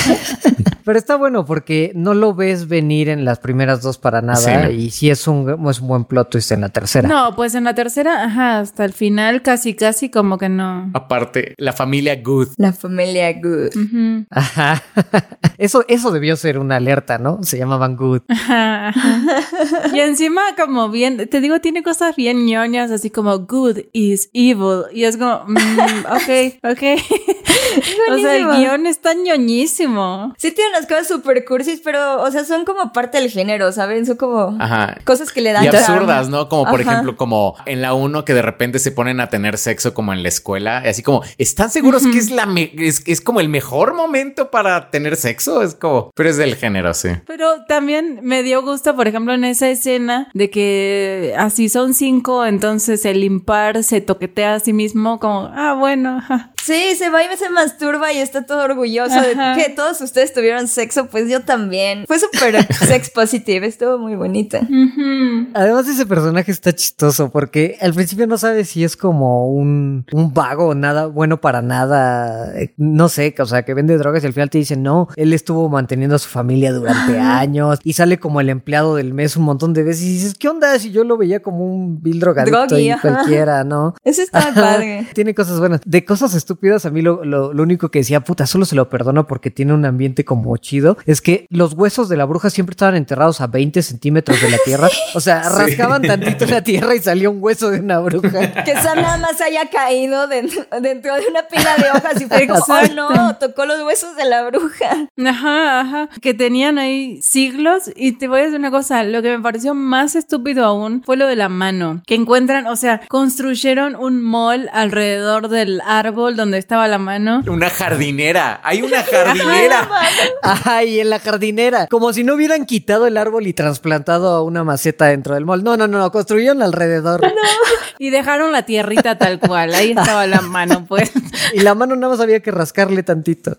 Pero está bueno porque no lo ves venir en las primeras dos para nada Sí, no. y sí es un, es un buen plot twist en la tercera. No, pues en la tercera, ajá, hasta el final casi, casi como que no. Aparte, la familia Good. La familia Good. Ajá. Eso, eso debió ser una alerta, ¿no? Se llamaban Good. Ajá, ajá. Y encima como bien, te digo, tiene cosas bien ñoñas, así como good is evil. Y es como, mm, ok, ok. o sea, el guion está ñoñísimo. Sí tiene unas cosas super cursis, pero, o sea, son como parte del género, ¿saben? Son como Ajá. cosas que le dan Y absurdas, ¿no? Como por Ajá. ejemplo, como en la 1 que de repente se ponen a tener sexo como en la escuela. y Así como, ¿están seguros que es la me- es, es como el mejor momento para tener sexo? Es como, pero es del género, sí. Pero también me dio gusto, por ejemplo, en esa escena de que así son cinco, entonces el impar se toquetea a sí mismo como, ah, bueno. Sí, se va y se masturba y está todo orgulloso Ajá. de que todos ustedes tuvieron tuvieron sexo, pues yo también. Fue súper sex positive, estuvo muy bonita. Además, ese personaje está chistoso porque al principio no sabes si es como un, un vago o nada bueno para nada. eh, No sé, o sea, que vende drogas y al final te dicen, no, él estuvo manteniendo a su familia durante años y sale como el empleado del mes un montón de veces y dices, ¿qué onda? Si yo lo veía como un vil drogadicto Drogui, y ajá. cualquiera, ¿no? Eso Ajá, padre. Tiene cosas buenas. De cosas estúpidas, a mí lo, lo, lo único que decía, puta, solo se lo perdono porque tiene un ambiente como chido, es que los huesos de la bruja siempre estaban enterrados a 20 centímetros de la tierra. O sea, rascaban tantito la tierra y salía un hueso de una bruja. Que Sam nada más haya caído dentro, dentro de una pila de hojas y fue como, oh no, tocó los huesos de la bruja. Ajá, ajá. Que tenían ahí siglos. Y te voy a decir una cosa, lo que me pareció más estúpido aún fue lo de la mano. Que encuentran, o sea, construyeron un mall alrededor del árbol donde estaba la mano. Una jardinera. Hay una jardinera. Ay, en la jardinera. Como si no hubieran quitado el árbol y trasplantado una maceta dentro del mall. No, no, no, no, construyeron alrededor. Y dejaron la tierrita tal cual. Ahí estaba la mano, pues. Y la mano nada más había que rascarle tantito.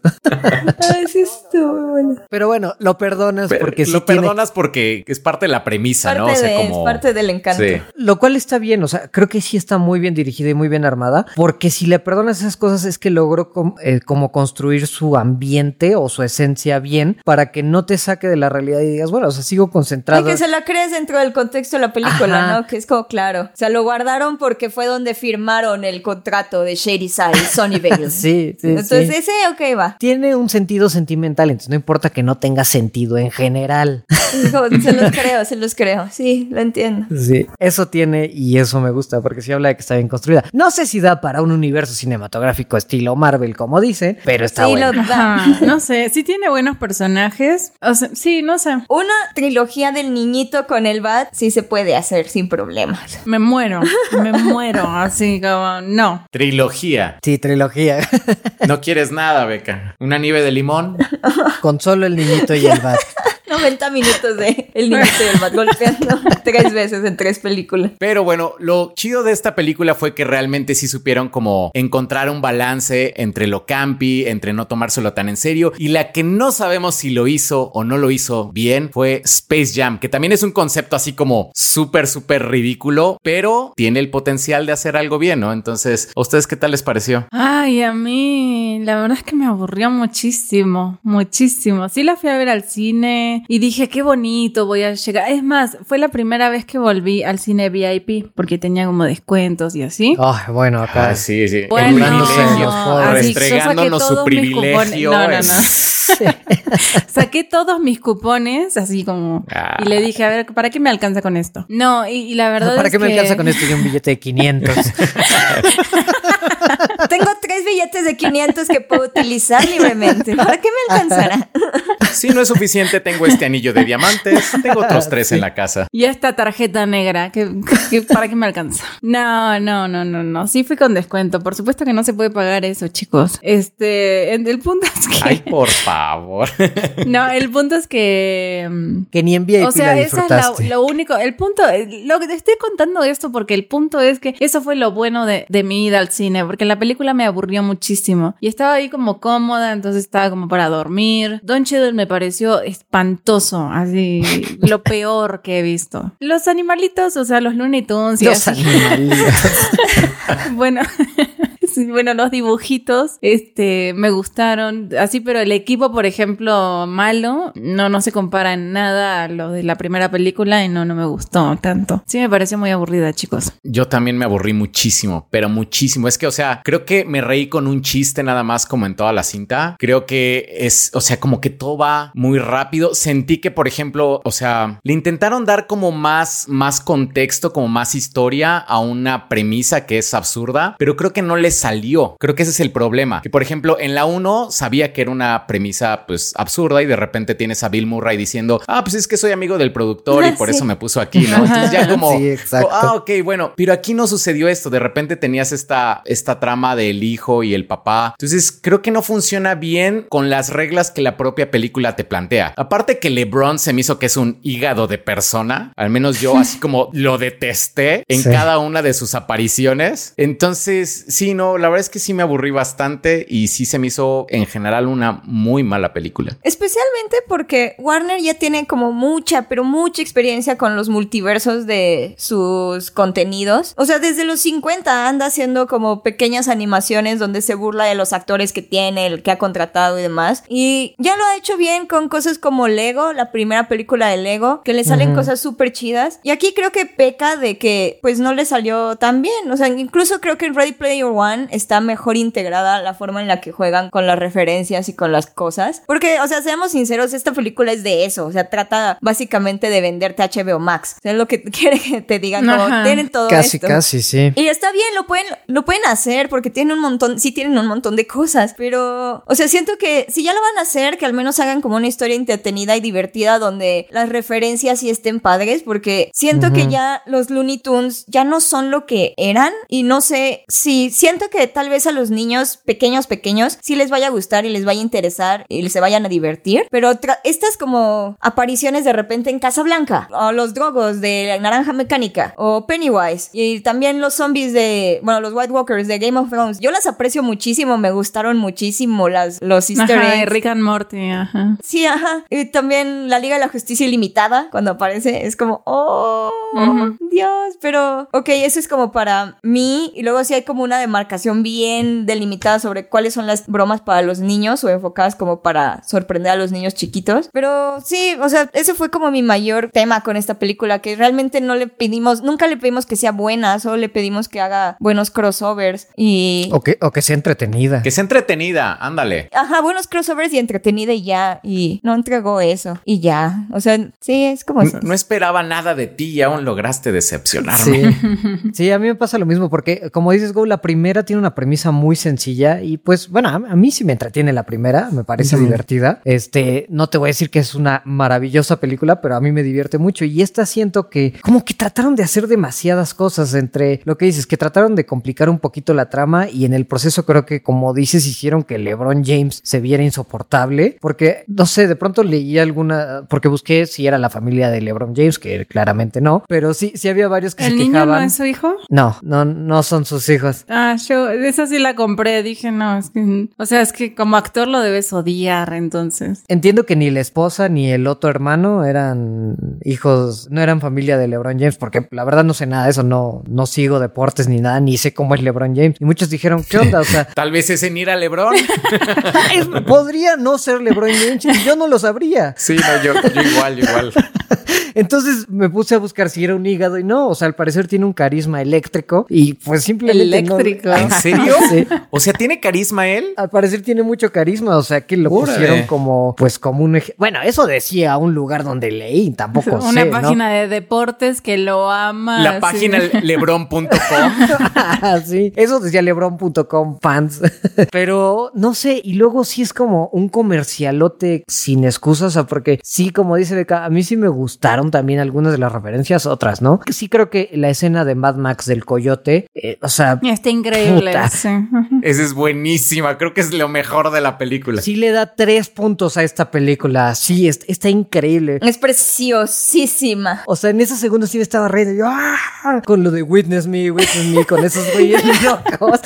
Ay, sí estuvo bueno. Pero bueno, lo perdonas Pero porque sí lo tiene- perdonas porque es parte de la premisa, Parte, ¿no? O sea, de, como. es parte del encanto. Sí. Lo cual está bien, o sea, creo que sí está muy bien dirigida y muy bien armada, porque si le perdonas esas cosas es que logró com- eh, como construir su ambiente o su esencia bien para que no te saque de la realidad y digas, bueno, o sea, sigo concentrado. que se la crees dentro del contexto de la película, Ajá. ¿no? Que es como claro. O sea, lo guardaron porque fue donde firmaron el contrato de Shady Side, Sonny Vale. Sí, sí, Entonces, sí. ese, ok, va. Tiene un sentido sentimental, entonces no importa que no tenga sentido en general. Se los creo, se los creo. Sí, lo entiendo. Sí, eso tiene y eso me gusta porque sí habla de que está bien construida. No sé si da para un universo cinematográfico estilo Marvel, como dice, pero está Sí, bueno. lo da. Ajá, no sé, sí tiene buenos personajes. O sea, sí, no sé. Una trilogía del niñito con el bat sí se puede hacer sin problemas. Me muero, me muero. Así como, no. Trilogía. Sí, trilogía. No quieres nada, Beca. Una nieve de limón. Con solo el niñito y el bat. 90 minutos de el niñito y el bat golpeando tres veces en tres películas. Pero bueno, lo chido de esta película fue que realmente sí supieron como encontrar un balance entre lo campi, entre no tomárselo tan en serio. Y la que no sabemos si lo hizo o no lo hizo bien fue Space Jam, que también es un concepto así como súper, súper ridículo, pero tiene el potencial de hacer algo bien, ¿no? Entonces, ¿a ustedes qué tal les pareció? Ay, a mí, la verdad es que me aburrió muchísimo, muchísimo. Sí la fui a ver al cine y dije, qué bonito, voy a llegar. Es más, fue la primera vez que volví al cine VIP porque tenía como descuentos y así. Ay, bueno, acá. Ah, sí, sí. Bueno, yo saqué Restregándonos su todos mis privilegio. cupones. No, no, no. Saqué todos mis cupones, así como. Ah. Y le dije, a ver, ¿para qué me alcanza con esto? No, y, y la verdad ¿Para es qué me que- alcanza con esto y un billete de 500? Tengo tres billetes de 500 que puedo utilizar libremente. ¿Para qué me alcanzará? Si no es suficiente, tengo este anillo de diamantes, tengo otros tres en la casa. Y esta tarjeta negra, que, que- ¿para qué me alcanza? No, no, no, no, no. Sí fui con descuento. Por supuesto que no se puede pagar eso, chicos. Este, el punto es que. Ay, por favor. No, el punto es que. mm, que ni en VIP O sea, eso es la- lo único. El punto, lo que te estoy contando esto porque el punto es que eso fue lo bueno de, de mi ida al cine, porque la película me aburrió muchísimo y estaba ahí como cómoda, entonces estaba como para dormir. Don Cheadle me pareció espantoso, así lo peor que he visto. Los animalitos, o sea, los Looney Tunes y Los así. animalitos. Bueno, bueno, los dibujitos, este, me gustaron, así, pero el equipo, por ejemplo, malo, no, no se compara en nada a lo de la primera película y no, no me gustó tanto. Sí, me pareció muy aburrida, chicos. Yo también me aburrí muchísimo, pero muchísimo. Es que, o sea, creo que me reí con un chiste nada más como en toda la cinta. Creo que es, o sea, como que todo va muy rápido. Sentí que, por ejemplo, o sea, le intentaron dar como más, más contexto, como más historia a una premisa que es absurda, pero creo que no le salió. Creo que ese es el problema. Que, por ejemplo, en la 1 sabía que era una premisa, pues, absurda y de repente tienes a Bill Murray diciendo, ah, pues es que soy amigo del productor y por Sí. eso me puso aquí, ¿no? Entonces ya como, Sí, exacto. ah, ok, bueno, pero aquí no sucedió esto. De repente tenías esta, esta trama del hijo y el papá. Entonces creo que no funciona bien con las reglas que la propia película te plantea. Aparte que LeBron se me hizo que es un hígado de persona. Al menos yo así como lo detesté en Sí. cada una de sus apariciones. Entonces, sí, no, no, la verdad es que sí me aburrí bastante y sí se me hizo en general una muy mala película. Especialmente porque Warner ya tiene como mucha, pero mucha experiencia con los multiversos de sus contenidos. O sea, desde los 50 anda haciendo como pequeñas animaciones donde se burla de los actores que tiene, el que ha contratado y demás. Y ya lo ha hecho bien con cosas como Lego, la primera película de Lego, que le salen cosas súper chidas. Y aquí creo que peca de que pues no le salió tan bien. O sea, incluso creo que en Ready Player One está mejor integrada la forma en la que juegan con las referencias y con las cosas. Porque, o sea, seamos sinceros, esta película es de eso. O sea, trata básicamente de venderte HBO Max. O sea, es lo que quiere que te digan, como Ajá. tienen todo Casi, esto. casi, sí. Y está bien, lo pueden, lo pueden hacer porque tienen un montón, sí tienen un montón de cosas, pero, o sea, siento que si ya lo van a hacer, que al menos hagan como una historia entretenida y divertida donde las referencias sí estén padres, porque siento que ya los Looney Tunes ya no son lo que eran y no sé si siento que tal vez a los niños pequeños, pequeños, sí les vaya a gustar y les vaya a interesar y se vayan a divertir, pero estas como apariciones de repente en Casablanca, o los drogos de la naranja mecánica, o Pennywise, y también los zombies de, bueno, los White Walkers de Game of Thrones, yo las aprecio muchísimo, me gustaron muchísimo las, los easter Ajá. Rick and Morty, ajá. Sí, ajá. Y también la Liga de la Justicia Ilimitada, cuando aparece, es como, oh. Dios. Pero, ok, eso es como para mí. Y luego sí hay como una demarcación bien delimitada sobre cuáles son las bromas para los niños o enfocadas como para sorprender a los niños chiquitos. Pero sí, o sea, ese fue como mi mayor tema con esta película, que realmente no le pedimos, nunca le pedimos que sea buena, solo le pedimos que haga buenos crossovers y... O que, o que sea entretenida. Que sea entretenida, ándale. Ajá, buenos crossovers y entretenida y ya. Y no entregó eso. Y ya. O sea, sí, es como no esperaba nada de ti y aún lograste decepcionarme. Sí. sí, a mí me pasa lo mismo porque, como dices, Go, la primera tiene una premisa muy sencilla y pues, bueno, a, a mí sí me entretiene la primera, me parece divertida. Este, no te voy a decir que es una maravillosa película, pero a mí me divierte mucho y esta siento que como que trataron de hacer demasiadas cosas entre lo que dices, que trataron de complicar un poquito la trama y en el proceso creo que, como dices, hicieron que LeBron James se viera insoportable porque, no sé, de pronto leí alguna, porque busqué si era la familia de LeBron James, que claramente no, pero sí, sí había varios que ¿El se niño quejaban. no es su hijo? No, no, no son sus hijos. Ah, yo, esa sí la compré. Dije, no, es que, o sea, es que como actor lo debes odiar, entonces. Entiendo que ni la esposa ni el otro hermano eran hijos, no eran familia de LeBron James, porque la verdad no sé nada de eso, no, no sigo deportes ni nada, ni sé cómo es LeBron James. Y muchos dijeron, ¿qué onda? O sea, Tal vez es en ir a Lebron. podría no ser LeBron James y yo no lo sabría. Sí, no, yo, yo igual, yo igual. Entonces me puse a buscar si era un hígado y no, o sea, al parecer tiene un carisma eléctrico y pues simplemente no- Eléctrico. ¿En serio? Sí. O sea, ¿tiene carisma él? Al parecer tiene mucho carisma, o sea que lo Órale. pusieron como, pues como un Bueno, eso decía un lugar donde leí, tampoco Una sé, ¿no? página de deportes que lo ama. La página lebron.com. sí, eso decía lebron.com fans. Pero no sé, y luego sí es como un comercialote sin excusas, o sea, porque sí, como dice Beca, a mí sí me gustaron también algunas de las referencias, otras, ¿no? Sí creo que la escena de Mad Max del coyote, eh, o sea, Está increíble. Puta. sí. Esa es buenísima. Creo que es lo mejor de la película. sí le da tres puntos a esta película. Sí, es- está increíble. Es preciosísima. O sea, en esos segundos sí me estaba riendo. Yo, ¡ah! Con lo de Witness Me, Witness Me, con esos güeyes locos.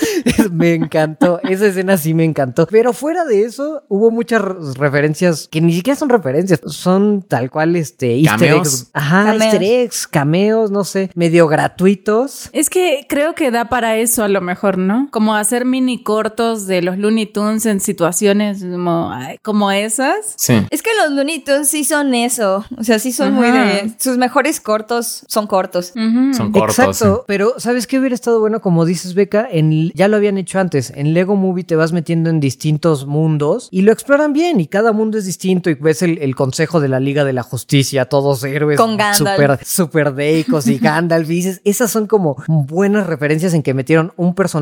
me encantó. Esa escena sí me encantó. Pero fuera de eso, hubo muchas re- referencias que ni siquiera son referencias. Son tal cual, este, easter eggs. Ajá, Cameos. easter eggs, cameos, no sé, medio gratuitos. Es que creo que da para eso a lo mejor, ¿no? Como hacer mini cortos de los Looney Tunes en situaciones como, ay, como esas. Sí. Es que los Looney Tunes sí son eso. O sea, sí son muy de. Sus mejores cortos son cortos. Son cortos. Exacto, pero ¿sabes qué hubiera estado bueno? Como dices, Beca, en, ya lo habían hecho antes. En Lego Movie te vas metiendo en distintos mundos y lo exploran bien y cada mundo es distinto y ves el, el consejo de la Liga de la Justicia, todos héroes Con Gandalf. super, super deicos y Gandalf. Y dices, esas son como buenas referencias en que metieron un personaje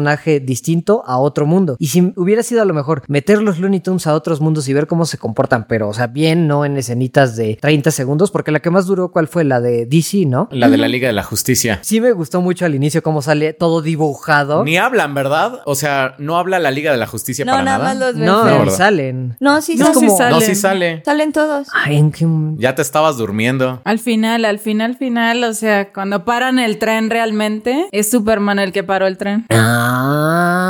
distinto a otro mundo. Y si hubiera sido a lo mejor meter los Looney Tunes a otros mundos y ver cómo se comportan, pero o sea, bien, no en escenitas de 30 segundos, porque la que más duró, ¿cuál fue? La de DC, ¿no? La de la Liga de la Justicia. Sí me gustó mucho al inicio cómo sale todo dibujado. Ni hablan, ¿verdad? O sea, no habla la Liga de la Justicia No, para nada nada. más los. No, No, salen. No, sí, No, sí salen. No, sí sale. salen todos. Ay, ¿en qué momento? Ya te estabas durmiendo. Al final, al final, final, o sea, cuando paran el tren realmente, es Superman el que paró el tren. Ah, 啊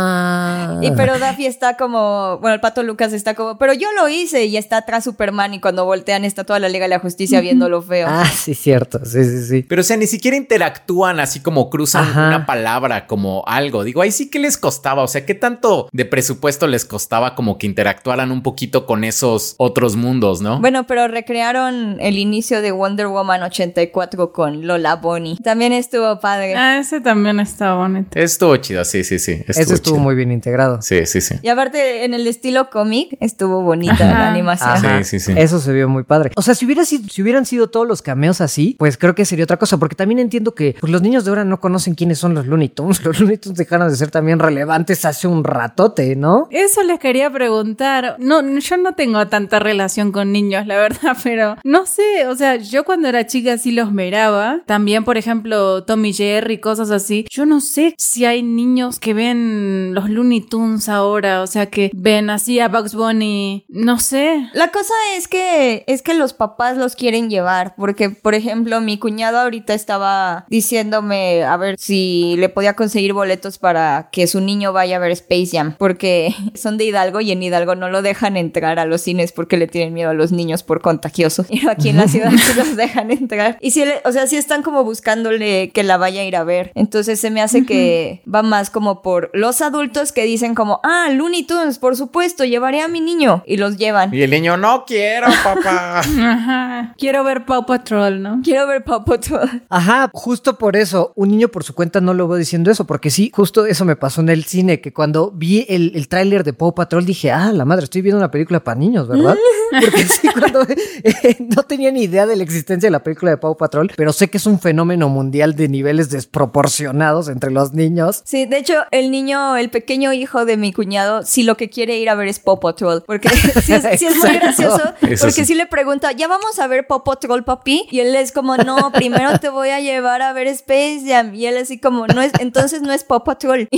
Y pero Daffy está como, bueno, el pato Lucas está como, pero yo lo hice y está atrás Superman y cuando voltean está toda la Liga de la Justicia viéndolo feo. Ah, sí, cierto. Sí, sí, sí. Pero o sea, ni siquiera interactúan así como cruzan Ajá. una palabra, como algo. Digo, ahí sí que les costaba. O sea, ¿qué tanto de presupuesto les costaba como que interactuaran un poquito con esos otros mundos, no? Bueno, pero recrearon el inicio de Wonder Woman 84 con Lola Bonnie. También estuvo padre. Ah, ese también está bonito. Estuvo chido, sí, sí, sí. Ese estuvo chido. muy bien integrado. Sí, sí, sí. Y aparte, en el estilo cómic, estuvo bonita la animación. Ajá. Sí, sí, sí. Eso se vio muy padre. O sea, si, hubiera sido, si hubieran sido todos los cameos así, pues creo que sería otra cosa, porque también entiendo que pues, los niños de ahora no conocen quiénes son los Looney Tunes. Los Looney Tunes dejaron de ser también relevantes hace un ratote, ¿no? Eso les quería preguntar. No, yo no tengo tanta relación con niños, la verdad, pero no sé, o sea, yo cuando era chica sí los miraba. También, por ejemplo, Tommy Jerry, cosas así. Yo no sé si hay niños que ven los Looney Tunes ahora, o sea, que ven así a Bugs Bunny. No sé. La cosa es que es que los papás los quieren llevar, porque por ejemplo mi cuñado ahorita estaba diciéndome a ver si le podía conseguir boletos para que su niño vaya a ver Space Jam, porque son de Hidalgo y en Hidalgo no lo dejan entrar a los cines porque le tienen miedo a los niños por contagiosos. Y aquí en la ciudad sí los dejan entrar. Y si, le- o sea, sí están como buscándole que la vaya a ir a ver. Entonces se me hace que va más como por los adultos que dicen como, ah, Looney Tunes, por supuesto, llevaré a mi niño y los llevan. Y el niño, no quiero, papá. Ajá. Quiero ver Paw Patrol, ¿no? Quiero ver Paw Patrol. Ajá, justo por eso, un niño por su cuenta no lo veo diciendo eso, porque sí, justo eso me pasó en el cine, que cuando vi el, el tráiler de Paw Patrol dije, ah, la madre, estoy viendo una película para niños, ¿verdad? Porque sí, cuando eh, no tenía ni idea de la existencia de la película de Paw Patrol, pero sé que es un fenómeno mundial de niveles desproporcionados entre los niños. Sí, de hecho, el niño, el pequeño hijo de mi cuñado, sí lo que quiere ir a ver es Paw Patrol. Porque sí es, muy gracioso. Eso porque sí. sí le pregunta, ¿ya vamos a ver Paw Patrol, papi? Y él es como, no, primero te voy a llevar a ver Space Jam. Y él así como, no es, entonces no es Paw Patrol.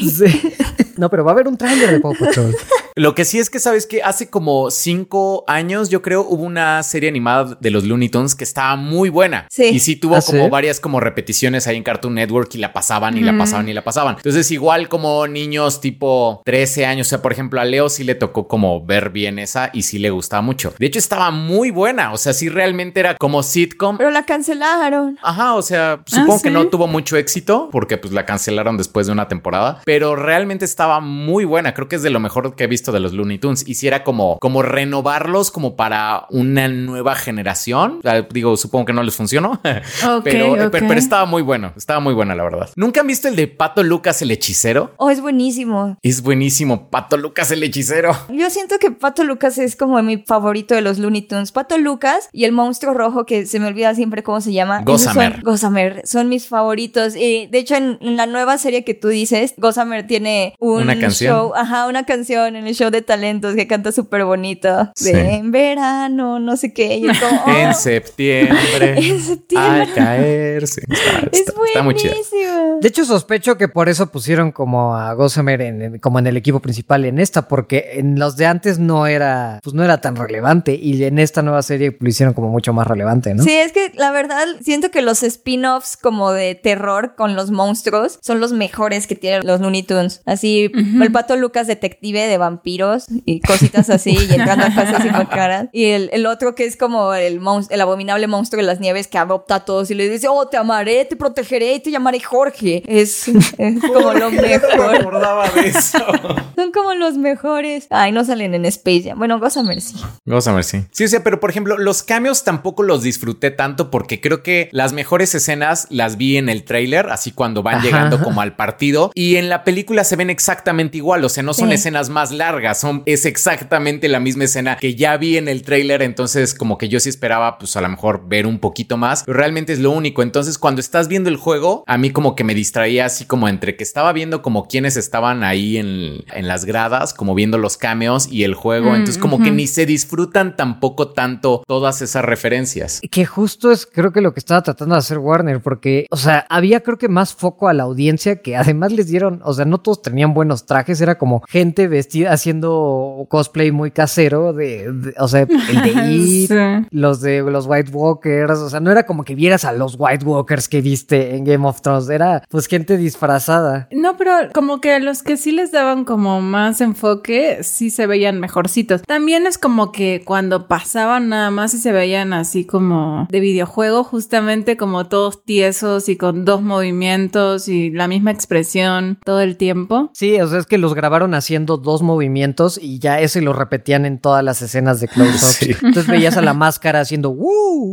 Sí. No, pero va a haber un tráiler de Paw Patrol. Lo que sí es que sabes que hace como cinco años, yo creo, hubo una serie animada de los Looney Tunes que estaba muy buena. Sí. Y sí tuvo ¿Ah, sí? como varias como repeticiones ahí en Cartoon Network y la pasaban y la pasaban y la pasaban. Entonces, igual como niños tipo 13 años, o sea, por ejemplo, a Leo sí le tocó como ver bien esa y sí le gustaba mucho. De hecho, estaba muy buena. O sea, sí realmente era como sitcom. Pero la cancelaron. Ajá, o sea, supongo ¿sí? que no tuvo mucho éxito porque pues la cancelaron después de una temporada, pero realmente estaba muy buena. Creo que es de lo mejor que he visto de los Looney Tunes. Hiciera como, como renovarlos como para una nueva generación. O sea, digo, supongo que no les funcionó, pero, pero, pero estaba muy bueno. Estaba muy buena, la verdad. ¿Nunca han visto el de Pato Lucas el hechicero? Oh, es buenísimo. Es buenísimo. Pato Lucas el hechicero. Yo siento que Pato Lucas es como mi favorito de los Looney Tunes. Pato Lucas y el monstruo rojo que se me olvida siempre cómo se llama. Gossamer. Son, Gossamer. Son mis favoritos. Y de hecho, en, en la nueva serie que tú dices, Gossamer tiene un Una canción. show. Ajá, una canción en el show de talentos que canta súper bonito. Sí. De en verano, no sé qué. Y como, oh, En septiembre. En septiembre. Al caer. Sí, está, es está- está muy buenísimo. De hecho, sospecho que por eso pusieron como a Gossamer en, en- como en el equipo principal en esta, porque en los de antes no era, pues no era tan relevante y en esta nueva serie lo hicieron como mucho más relevante, ¿no? Sí, es que la verdad siento que los spin-offs como de terror con los monstruos son los mejores que tienen los Looney Tunes. Así, el pato Lucas detective de vampiros y cositas así y entrando a casas y caras. Y el, el otro que es como el, el abominable monstruo de las nieves que adopta a todos y le dice, oh, te amaré, te protegeré y te llamaré Jorge. Es, es como lo No me mejor. Eso. Son como los mejores. Ay, no salen en Space Jam. Bueno, Gossamer sí. Vamos a ver, sí. Sí, o sea, pero por ejemplo, los cambios tampoco los disfruté tanto porque creo que las mejores escenas las vi en el tráiler, así cuando van Ajá. llegando como al partido y en la película se ven exactamente igual, o sea, no son Sí. escenas más largas, son es exactamente la misma escena que ya vi en el tráiler, entonces como que yo sí esperaba pues a lo mejor ver un poquito más, pero realmente es lo único. Entonces, cuando estás viendo el juego, a mí como que me distraía así como entre que estaba viendo como quienes estaban ahí en, en las gradas, como viendo los cameos y el juego, Mm, entonces como que ni se disfrutan tampoco tanto todas esas referencias. Que justo es creo que lo que estaba tratando de hacer Warner, porque, o sea, había creo que más foco a la audiencia que además les dieron, o sea, no todos tenían buenos trajes, era como gente vestida haciendo cosplay muy casero de, de- o sea, el de It, Sí. los de los White Walkers, o sea, no era como que vieras a los White Walkers que viste en Game of Thrones, era pues gente disfrazada. No, pero como que los que sí les daban como más enfoque, sí se veían mejorcitos. También es como que cuando pasaban nada más y se veían así como de videojuego, justamente como todos tiesos y con dos movimientos y la misma expresión todo el tiempo. Sí, o sea, es que los grabaron haciendo dos movimientos y ya ese lo repetían en todas las escenas de close-ups. Sí. Entonces veías a la máscara haciendo ¡Woo! ¡Woo!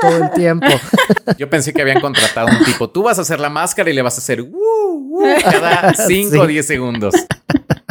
todo el tiempo. Yo pensé que habían contratado un tipo. Tú vas a hacer la máscara y le vas a hacer "Woo, woo", cada 5 o Sí. 10 segundos.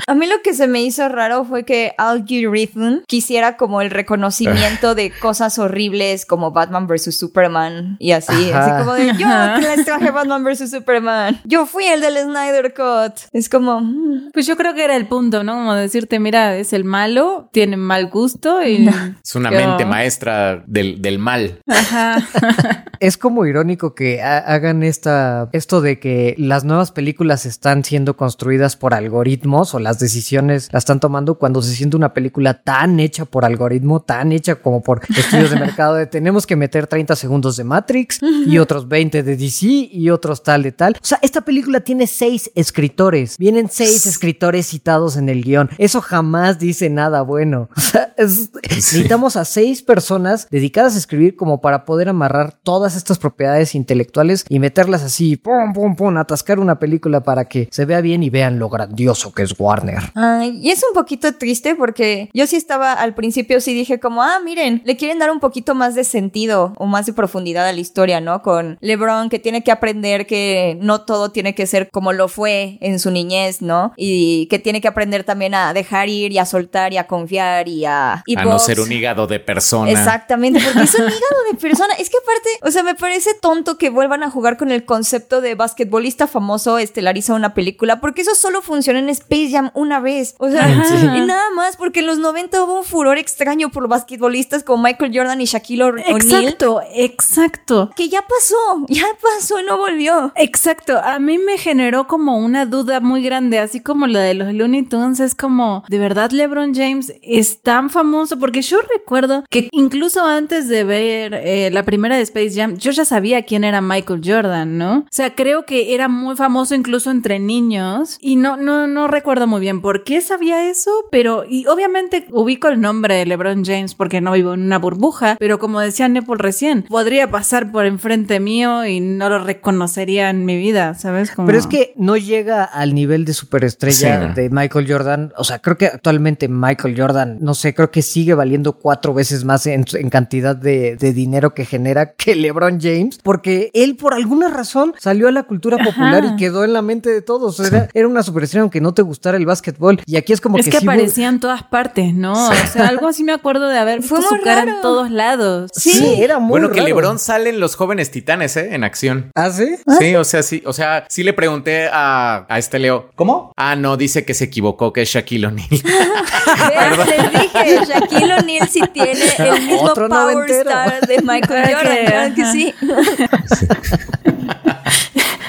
A mí lo que se me hizo raro fue que Al Rhythm quisiera como el reconocimiento de cosas horribles como Batman vs. Superman y así. Ajá. Así como de yo que les traje Batman vs. Superman. Yo fui el del Snyder Cut. Es como... mm. Pues yo creo que era el punto, ¿no? Como decirte, mira, es el malo, tiene mal gusto y... Es una Yo- mente maestra del, del mal. Ajá. Es como irónico que ha- hagan esta, esto de que las nuevas películas están siendo construidas por algoritmos o las decisiones las están tomando cuando se siente una película tan hecha por algoritmo, tan hecha como por estudios de mercado de tenemos que meter 30 segundos de Matrix y otros 20 de DC y otros tal de tal. O sea, esta película tiene seis escritores. Vienen seis escritores citados en el guion. Eso jamás dice nada bueno. O sea, es- necesitamos a seis personas dedicadas a escribir como para poder amarrar todas estas propiedades intelectuales y meterlas así, pum, pum, pum, atascar una película para que se vea bien y vean lo grandioso que es Warner. Ay, y es un poquito triste porque yo sí estaba al principio, sí dije como, ah, miren, le quieren dar un poquito más de sentido o más de profundidad a la historia, ¿no? Con LeBron que tiene que aprender que no todo tiene que ser como lo fue en su niñez, ¿no? Y que tiene que aprender también a dejar ir y a soltar y a confiar y a... y a no ser un hígado de persona. Exactamente, porque es un hígado de persona. Es que aparte, o sea, me parece tonto que vuelvan a jugar con el concepto de basquetbolista famoso estelariza una película, porque eso solo funciona en Space Jam una vez. O sea, y nada más, porque en los 90 hubo un furor extraño por basquetbolistas como Michael Jordan y Shaquille O'Neal. Exacto, exacto. Que ya pasó, ya pasó, no volvió. Exacto, a mí me generó como una duda muy grande, así como la de los Looney Tunes, es como, ¿de verdad LeBron James es tan famoso? Porque yo recuerdo que incluso antes de ver eh, la primera de Space Jam, yo ya sabía quién era Michael Jordan, ¿no? O sea, creo que era muy famoso incluso entre niños y no, no, no recuerdo muy bien por qué sabía eso, pero, y obviamente ubico el nombre de LeBron James porque no vivo en una burbuja, pero como decía Nepal recién, podría pasar por enfrente mío y no lo reconocería en mi vida, ¿sabes? Como- Pero es que no llega al nivel de superestrella Sí. de Michael Jordan. O sea, creo que actualmente Michael Jordan, no sé, creo que sigue valiendo cuatro veces más en, en cantidad de, de dinero que genera que LeBron James, porque él por alguna razón salió a la cultura popular y quedó en la mente de todos. Era, era una superestrella aunque no te gustara el básquetbol. Y aquí es como es que, que sí aparecía en todas partes, ¿no? O sea, algo así me acuerdo de haber visto Fue su muy cara en raro. todos lados. Sí, era muy bueno, que. LeBron sale en los jóvenes titanes, ¿eh? En acción. ¿Ah, sí? Sí, o sea, sí, o sea, sí le pregunté a, a este Leo. ¿Cómo? Ah, no, dice que se equivocó, que es Shaquille O'Neal. ¿Ves? Les dije, Shaquille O'Neal sí tiene el mismo Otro power noventero. star de Michael. Jordan, que sí.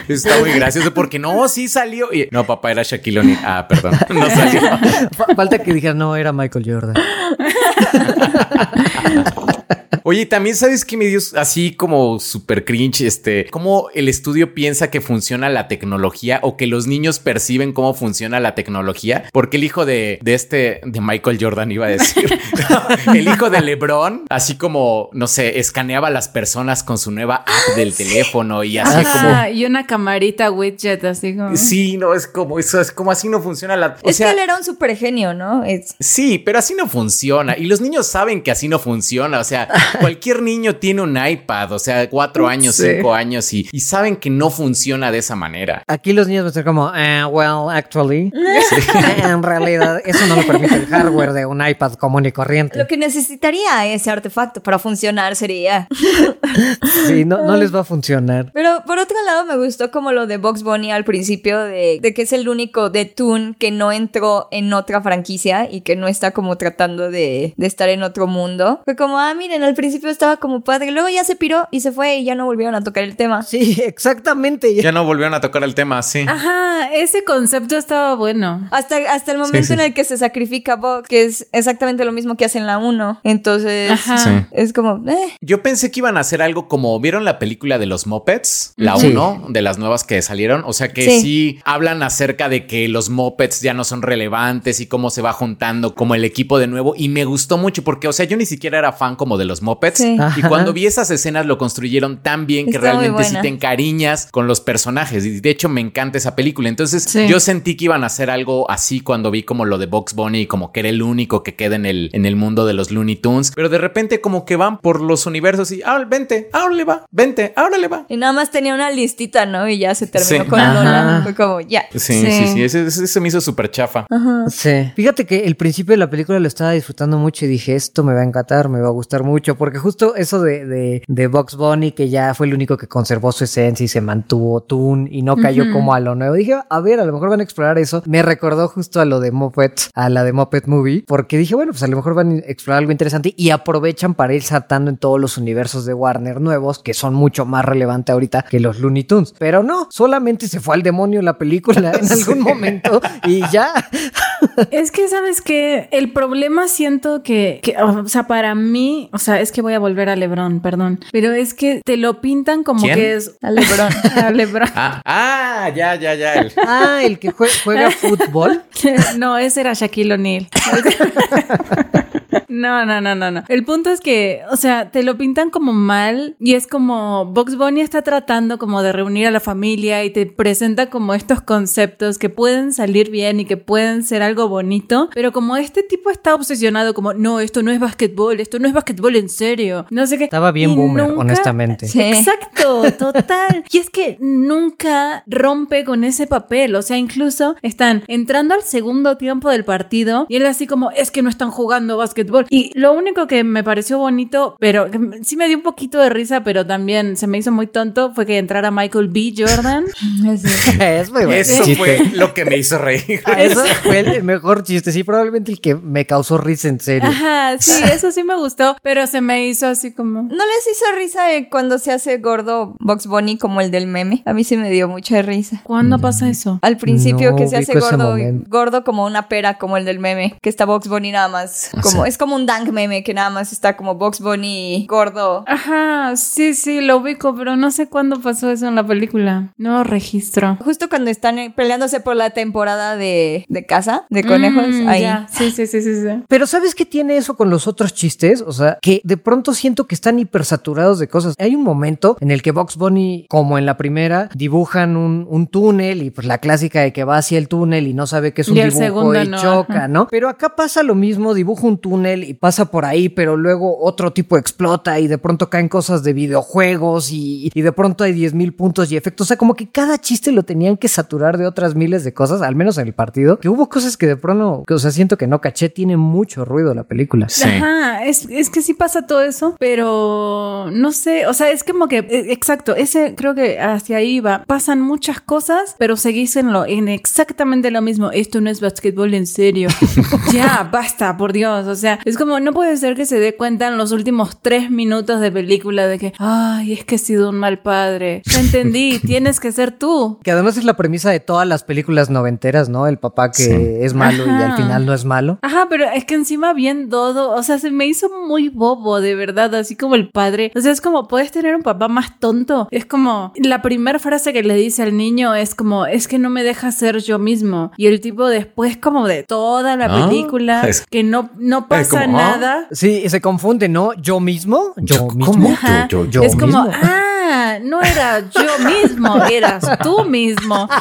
Está muy gracioso porque no, sí salió. Y, no, papá, era Shaquille O'Neal. Ah, perdón, no salió. Fa- Falta que dijeras, no, era Michael Jordan. Oye, también sabes que me dio así como súper cringe, este, cómo el estudio piensa que funciona la tecnología o que los niños perciben cómo funciona la tecnología, porque el hijo de, de este, de Michael Jordan iba a decir, el hijo de LeBron, así como, no sé, escaneaba a las personas con su nueva app del teléfono y así como... Ah, y una camarita widget, así como. Sí, no, es como eso, es como así no funciona la... O es sea, que él era un super genio, ¿no? Es- Sí, pero así no funciona. Y los niños saben que así no funciona. O sea, cualquier niño tiene un iPad, o sea, cuatro años, Sí. cinco años, y, y saben que no funciona de esa manera. Aquí los niños van a ser como, eh, well, actually, en realidad eso no lo permite el hardware de un iPad común y corriente. Lo que necesitaría ese artefacto para funcionar sería. Sí, no, no les va a funcionar. Pero por otro lado me gustó como lo de Box Bunny al principio de, de que es el único de Toon que no entró en otra franquicia y que no está como tratando de, de estar en otro mundo. Fue como, ah, miren, al principio estaba como padre, luego ya se piró y se fue y ya no volvieron a tocar el tema. Sí, exactamente. Ya no volvieron a tocar el tema, sí. Ajá, ese concepto estaba bueno. Hasta, hasta el momento sí. en el que se sacrifica Bob, que es exactamente lo mismo que hace en la 1. Entonces, Ajá. Sí. es como, eh. Yo pensé que iban a hacer algo como, ¿vieron la película de los Muppets? La Sí. 1 de las nuevas que salieron. O sea que Sí. sí. hablan acerca de que los Muppets ya no son relevantes y cómo se va juntando como el equipo de nuevo. Y me gustó mucho porque, o sea, yo ni siquiera era fan como de los Muppets. Sí. Y Ajá. cuando vi esas escenas lo construyeron tan bien que Está realmente sí te encariñas con los personajes. Y de hecho me encanta esa película. Entonces Sí. yo sentí que iban a hacer algo así cuando vi como lo de Box Bunny, como que era el único que queda en el, en el mundo de los Looney Tunes. Pero de repente como que van por los universos y, ah, vente, ahora le va, vente, ahora le va. Y nada más tenía una listita, ¿no? Y ya se terminó Sí. con Ajá. Lola. Fue como, ya. Sí, sí, Sí. sí, ese, ese se me hizo súper chafa. Sí. Fíjate que el principio de la película lo estaba disfrutando mucho y dije, esto me va a encantar, me va a gustar mucho, porque justo eso de, de, de Box Bunny, que ya fue el único que conservó su esencia y se mantuvo Toon y no cayó como a lo nuevo. Dije, a ver, a lo mejor van a explorar eso. Me recordó justo a lo de Muppet, a la de Muppet Movie, porque dije, bueno, pues a lo mejor van a explorar algo interesante y aprovechan para ir saltando en todos los universos de Warner nuevos, que son mucho más relevantes ahorita que los Looney Tunes. Pero no, solamente se fue al demonio la película en algún momento y ya. Es que, ¿sabes que El problema siento que, que, o sea, para mí, o sea, es que voy a volver a Lebron, perdón, pero es que te lo pintan como ¿Quién? que es... A Lebron. A Lebron. Ah, ah, ya, ya, ya. el- Ah, el que jue- juega fútbol. no, ese era Shaquille O'Neal. No, no, no, no, no. El punto es que, o sea, te lo pintan como mal y es como Box Bunny está tratando como de reunir a la familia y te presenta como estos conceptos que pueden salir bien y que pueden ser algo bonito, pero como este tipo está obsesionado como, no, esto no es básquetbol, esto no es básquetbol en serio, no sé qué. Estaba bien Y boomer, nunca- honestamente. Sí. Exacto, total. Y es que nunca rompe con ese papel. O sea, incluso están entrando al segundo tiempo del partido y él así como, es que no están jugando Y lo único que me pareció bonito, pero que sí me dio un poquito de risa, pero también se me hizo muy tonto, fue que entrara Michael B. Jordan. Es muy bueno. Eso chiste. fue lo que me hizo reír. Eso fue el mejor chiste, sí, probablemente el que me causó risa en serio. Ajá, sí, eso sí me gustó, pero se me hizo así como... ¿No les hizo risa eh, cuando se hace gordo Box Bunny como el del meme? A mí sí me dio mucha risa. ¿Cuándo pasa eso? Al principio No que se hace gordo, gordo como una pera, como el del meme, que está Box Bunny nada más, como es como un dank meme que nada más está como Box Bunny gordo. Ajá, sí, sí, lo ubico, pero no sé cuándo pasó eso en la película. No registro. Justo cuando están eh, peleándose por la temporada de, de casa, de conejos, Mm, ahí. ya. Sí, sí, sí, sí, sí. Pero ¿sabes qué tiene eso con los otros chistes? O sea, que de pronto siento que están hipersaturados de cosas. Hay un momento en el que Box Bunny, como en la primera, dibujan un, un túnel y pues la clásica de que va hacia el túnel y no sabe que es un Y el dibujo segundo y no, choca, ajá. ¿no? Pero acá pasa lo mismo, dibuja un túnel y pasa por ahí, pero luego otro tipo explota y de pronto caen cosas de videojuegos y, y de pronto hay 10 mil puntos y efectos. O sea, como que cada chiste lo tenían que saturar de otras miles de cosas, al menos en el partido, que hubo cosas que de pronto, que, o sea, siento que no caché, tiene mucho ruido la película. Sí. Ajá, es, es que sí pasa todo eso, pero no sé, o sea, es como que, eh, exacto, ese creo que hacia ahí va. Pasan muchas cosas, pero seguís en, lo, en exactamente lo mismo. Esto no es básquetbol en serio. ya, basta, por Dios. O sea, es como, no puede ser que se dé cuenta en los últimos tres minutos de película de que, ay, es que he sido un mal padre. Ya entendí, tienes que ser tú. Que además es la premisa de todas las películas noventeras, ¿no? El papá que Sí. es malo y Ajá. al final no es malo. Ajá, pero es que encima bien dodo, o sea, se me hizo muy bobo, de verdad, así como el padre. O sea, es como, ¿puedes tener un papá más tonto? Es como, la primera frase que le dice al niño es como, es que no me deja ser yo mismo. Y el tipo después como de toda la Ah, película, es- que no, no pasa como, ah. nada. Sí, se confunde, ¿no? Yo mismo, yo Yo- mismo. ¿cómo? Yo- yo- yo es como, mismo. ah, no era yo mismo, eras tú mismo.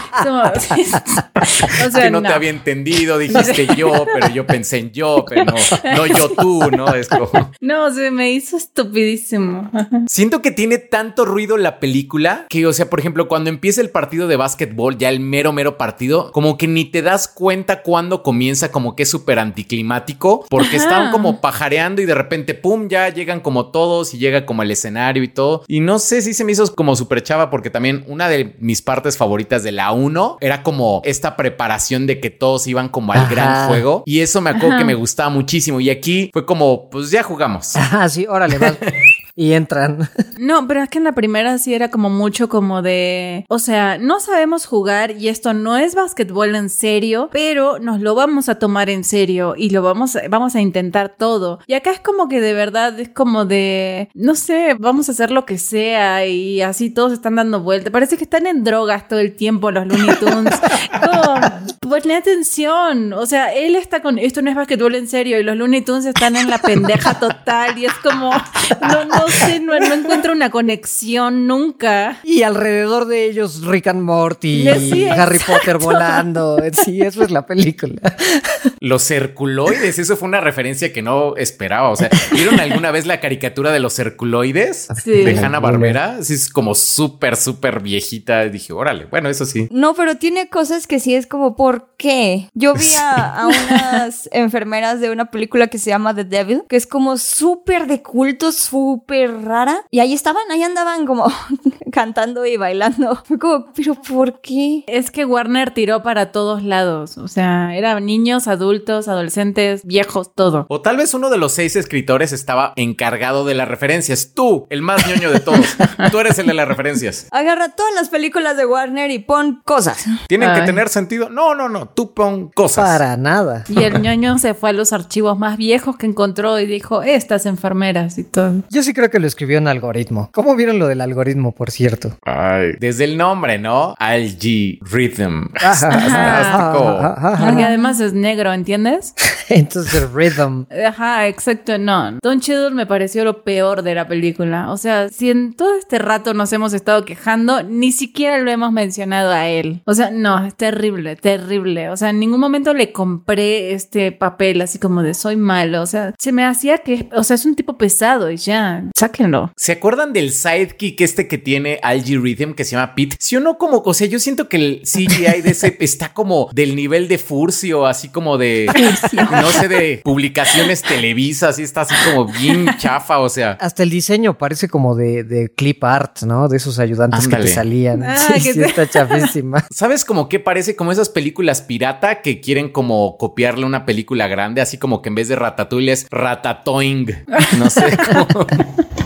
O sea, que no, te había entendido, dijiste yo, pero yo pensé en yo, pero no, no yo tú, ¿no? Es como... No, se me hizo estupidísimo. Siento que tiene tanto ruido la película que, o sea, por ejemplo, cuando empieza el partido de básquetbol, ya el mero, mero partido, como que ni te das cuenta cuando comienza, como que es súper anticlimático, porque Ajá. están como pajareando y de repente, pum, ya llegan como todos y llega como el escenario y todo. Y no sé si se me hizo como súper chava porque también una de mis partes favoritas de la 1 era como esta preparación de que todos iban como al Ajá. gran juego y eso me acuerdo Ajá. que me gustaba muchísimo y aquí fue como pues ya jugamos. Ah, sí, órale, vas. y entran. No, pero es que en la primera sí era como mucho como de, o sea, no sabemos jugar y esto no es básquetbol en serio, pero nos lo vamos a tomar en serio y lo vamos, a- vamos a intentar todo. Y acá es como que de verdad es como de, no sé, vamos a hacer lo que sea y así todos están dando vuelta. Parece que están en drogas todo el tiempo los Looney Tunes. Como, ponle atención. O sea, él está con, esto no es básquetbol en serio y los Looney Tunes están en la pendeja total y es como, no, no sé, no, no encuentro una conexión nunca. Y alrededor de ellos Rick and Morty, Sí, Harry exacto. Potter volando. Sí, eso es la película. Los circuloides, eso fue una referencia que no esperaba. O sea, ¿vieron alguna vez la caricatura de los circuloides Sí. de Hanna Barbera? Así es como súper, súper viejita. Dije, órale, bueno, eso sí. No, pero tiene cosas que sí es como, ¿por qué? Yo vi a, a unas enfermeras de una película que se llama The Devil, que es como súper de culto, súper rara. Y ahí estaban, ahí andaban como cantando y bailando. Fue como, ¿pero por qué? Es que Warner tiró para todos lados. O sea, eran niños, adultos, adolescentes, viejos, todo. O tal vez uno de los seis escritores estaba encargado de las referencias. Tú, el más ñoño de todos. Tú eres el de las referencias. Agarra todas las películas de Warner y pon cosas. ¿Tienen que tener sentido? No, no, no. Tú pon cosas. Para nada. Y el ñoño se fue a los archivos más viejos que encontró y dijo, estas enfermeras y todo. Yo sí creo que lo escribió en algoritmo. ¿Cómo vieron lo del algoritmo, por cierto? Ay. Desde el nombre, ¿no? Algae Rhythm. Porque además es negro, ¿entiendes? Entonces, rhythm. Ajá, exacto, no. Don Cheadle me pareció lo peor de la película. O sea, si en todo este rato nos hemos estado quejando, ni siquiera lo hemos mencionado a él. O sea, no, es terrible, terrible. O sea, en ningún momento le compré este papel así como de soy malo. O sea, se me hacía que, o sea, es un tipo pesado y ya, sáquenlo. ¿Se acuerdan del sidekick este que tiene Algae Rhythm que se llama Pete? Si o no, como, o sea, yo siento que el CGI de ese está como del nivel de Furcio, así como de, no sé, de publicaciones Televisa, así está así como bien chafa, o sea. Hasta el diseño parece como de, de clip art, ¿no? De esos ayudantes que te salían. Ah, sí, que sí, te- está chafísima. ¿Sabes como qué parece? Como esas películas pirata que quieren como copiarle una película grande, así como que en vez de Ratatouille es Ratatoing. No sé cómo.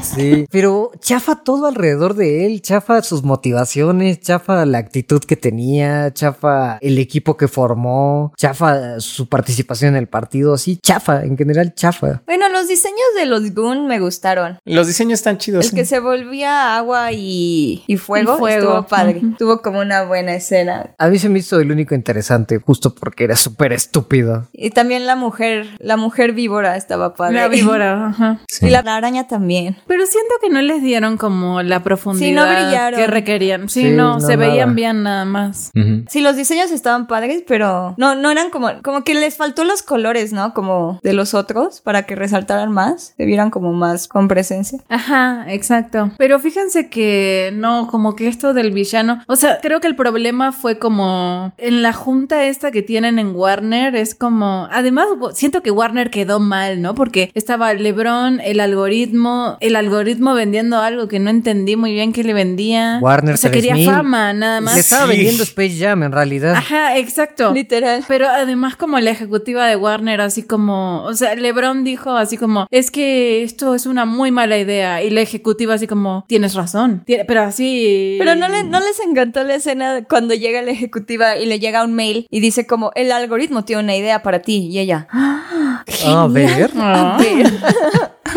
Sí. Pero chafa todo alrededor de él, chafa sus motivaciones, chafa la actitud que tenía, chafa el equipo que formó, chafa su participación en el partido, sí, chafa, en general chafa. Bueno, los diseños de los Goon me gustaron. Los diseños están chidos. El que se volvía agua y, y fuego, Y fuego. estuvo padre. Ujú. Tuvo como una buena escena. A mí se me hizo el único interesante, justo porque era súper estúpido. Y también la mujer, la mujer víbora estaba padre. La víbora, ajá. Y la, la araña también. Pero siento que no les dieron como la profundidad brillaron. que requerían. Sí, Sí, no, no, se veían nada. bien nada más. Ujú. Sí, los diseños estaban padres, pero no, no eran como, como que les faltó los colores, ¿no? Como de los otros, para que resaltaran más, se vieran como más con presencia. Ajá, exacto. Pero fíjense que no, como que esto del villano, o sea, creo que el problema fue como en la junta esta que tienen en Warner, es como, además siento que Warner quedó mal, ¿no? Porque estaba LeBron, el algoritmo, el algoritmo vendiendo algo que no entendí muy bien que le vendía. Warner o sea, quería 3000. fama, nada más. Le estaba Sí. vendiendo Space Jam en realidad. Ajá, exacto. Literal. Pero además como la ejecutiva de Warner, así como, o sea, LeBron dijo así como, es que esto es una muy mala idea. Y la ejecutiva así como, tienes razón. Tiene- pero así... Pero no, le- no les encantó la escena cuando llega la ejecutiva y le llega un mail y dice como, el algoritmo tiene una idea para ti. Y ella, "Ah, A ver, a ver".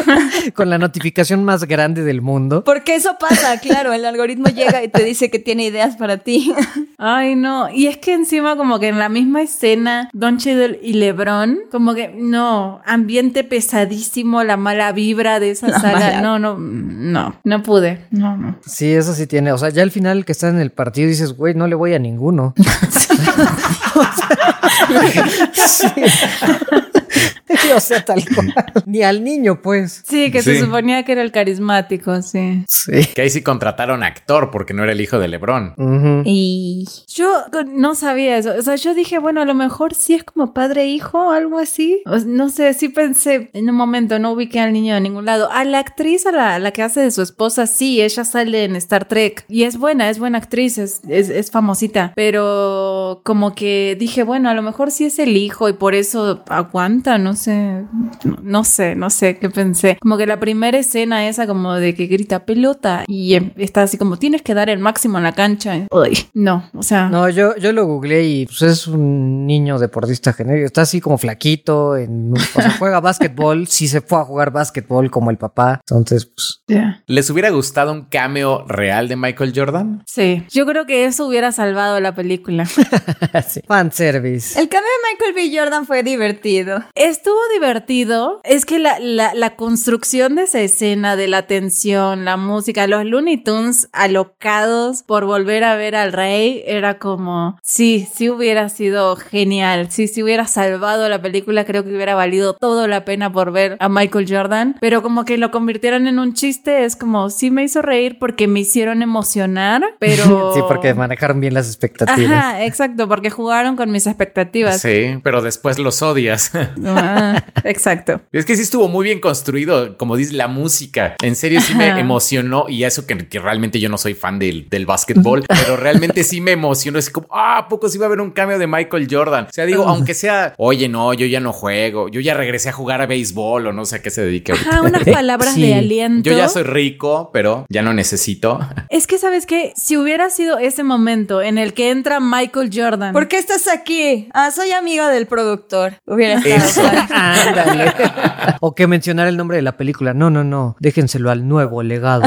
con la notificación más grande del mundo. Porque eso pasa, claro, el algoritmo llega y te dice que tiene ideas para ti. Ay, no. Y es que encima como que en la misma escena, Don Cheadle y LeBron, como que, no, ambiente pesadísimo, la mala vibra de esa La sala. mala- No, no, no, no pude. No, no. Sí, eso sí tiene. O sea, ya al final que estás en el partido dices, güey, no le voy a ninguno. Sí. o sea, tal cual. Ni al niño, pues. Sí, que se suponía que era el carismático, sí. Sí. Que ahí sí contrataron actor porque no era el hijo de LeBron. Y Yo no sabía eso. O sea, yo dije, bueno, a lo mejor sí es como padre-hijo o algo así. O- no sé, sí pensé en un momento, no ubiqué al niño de ningún lado. A la actriz, a la, a la que hace de su esposa, sí, ella sale en Star Trek. Y es buena, es buena actriz, es, es, es famosita. Pero como que dije, bueno, a lo mejor sí es el hijo y por eso aguanta, no sé. No, no sé, no sé qué pensé. Como que la primera escena esa como de que grita pelota y em, está así como tienes que dar el máximo en la cancha. Uy, no, o sea, No, yo, yo lo googleé y pues es un niño deportista genérico. Está así como flaquito, en, o sea, juega básquetbol. Sí se fue a jugar básquetbol como el papá. Entonces, pues. ¿Les hubiera gustado un cameo real de Michael Jordan? Sí, yo creo que eso hubiera salvado la película. sí. Fanservice. el cambio de Michael B. Jordan fue divertido. Estuvo divertido. Es que la, la, la construcción de esa escena, de la tensión, la música, los Looney Tunes alocados por volver a ver al rey, era como, sí, sí hubiera sido genial. Sí, sí hubiera salvado la película, creo que hubiera valido todo la pena por ver a Michael Jordan. Pero como que lo convirtieron en un chiste, es como, sí me hizo reír porque me hicieron emocionar, pero... Sí, porque manejaron bien las expectativas. Ajá, exacto, porque jugaron con mis expectativas. Sí, pero después los odias. Ah, exacto. Es que sí estuvo muy bien construido, como dice la música. En serio sí me Ajá. emocionó y eso que, que realmente yo no soy fan del, del básquetbol, pero realmente sí me emocionó. Es como, ah, ¿a poco sí va a haber un cambio de Michael Jordan? O sea, digo, aunque sea, oye, no, yo ya no juego, yo ya regresé a jugar a béisbol o no sé a qué se dedique ahorita. Ajá, unas palabras Sí. de aliento. Yo ya soy rico, pero ya no necesito. Es que, ¿sabes qué? Si hubiera sido ese momento en el que entra Michael Jordan. ¿Por qué estás aquí? Ah, soy amiga del productor. Hubiera estado Eso. Ándale. o que mencionar el nombre de la película. No, no, no. Déjenselo al nuevo legado.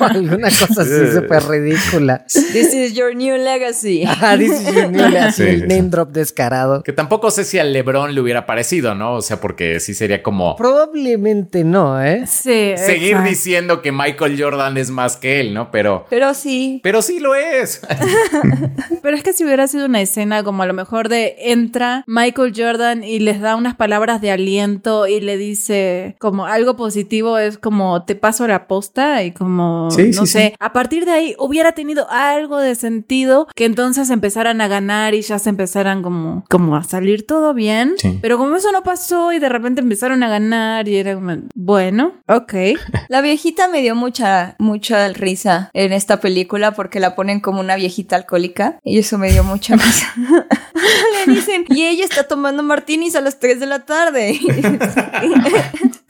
O alguna cosa así súper ridícula. This is your new legacy. Ah, Junior, así Sí, el sí. name drop descarado. Que tampoco sé si al LeBron le hubiera parecido, ¿no? O sea, porque sí sería como Probablemente no, ¿eh? Sí. seguir exacto. diciendo que Michael Jordan es más que él, ¿no? Pero, Pero sí. pero sí lo es. Pero es que si hubiera sido una escena como a lo mejor de entra Michael Jordan y les da unas palabras de aliento y le dice como algo positivo, es como te paso la posta y como, Sí, no sí, sé, sí. a partir de ahí hubiera tenido algo de sentido que entonces empezaran a ganar y ya se empezaran como, como a salir todo bien. Sí. Pero como eso no pasó y de repente empezaron a ganar y era como, bueno, ok. La viejita me dio mucha, mucha risa en esta película porque la ponen como una viejita alcohólica y eso me dio mucha risa. Le dicen, y ella está tomando martinis a las 3 de la tarde.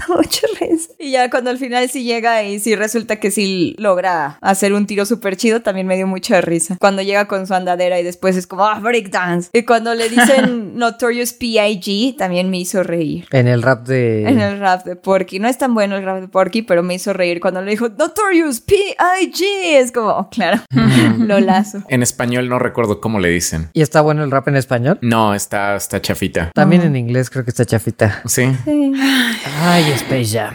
Mucha risa. Y ya cuando al final sí llega y sí resulta que sí logra hacer un tiro súper chido, también me dio mucha risa. Cuando llega con su andadera y después es como, ah, breakdance. Y cuando le dicen Notorious P.I.G., también me hizo reír. En el rap de. En el rap de Porky. No es tan bueno el rap de Porky, pero me hizo reír cuando le dijo Notorious P.I.G. Es como, oh, claro, lo lazo. En español no recuerdo cómo le dicen. ¿Y está bueno el rap en español? No, está, está chafita. También en inglés creo que está chafita. Sí. Ay, Space Jam.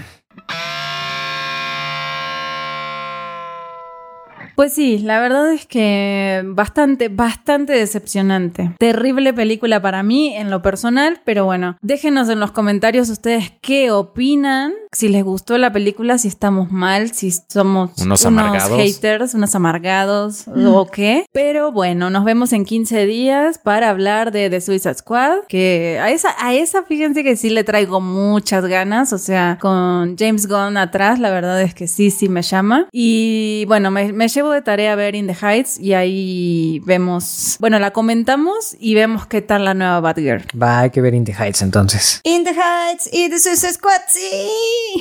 Pues sí, la verdad es que bastante, bastante decepcionante. Terrible película para mí en lo personal, pero bueno, déjenos en los comentarios ustedes qué opinan, si les gustó la película, si estamos mal, si somos Unos amargados. haters, unos amargados o qué. Pero bueno, nos vemos en 15 días para hablar de The Suicide Squad, que a esa, a esa fíjense que sí le traigo muchas ganas, o sea, con James Gunn atrás, la verdad es que sí, sí me llama. Y bueno, me, me llevo de tarea ver In the Heights y ahí vemos, bueno, la comentamos y vemos qué tal la nueva Batgirl. Va, hay que ver In the Heights entonces. In the Heights y The Suicide Squad, sí.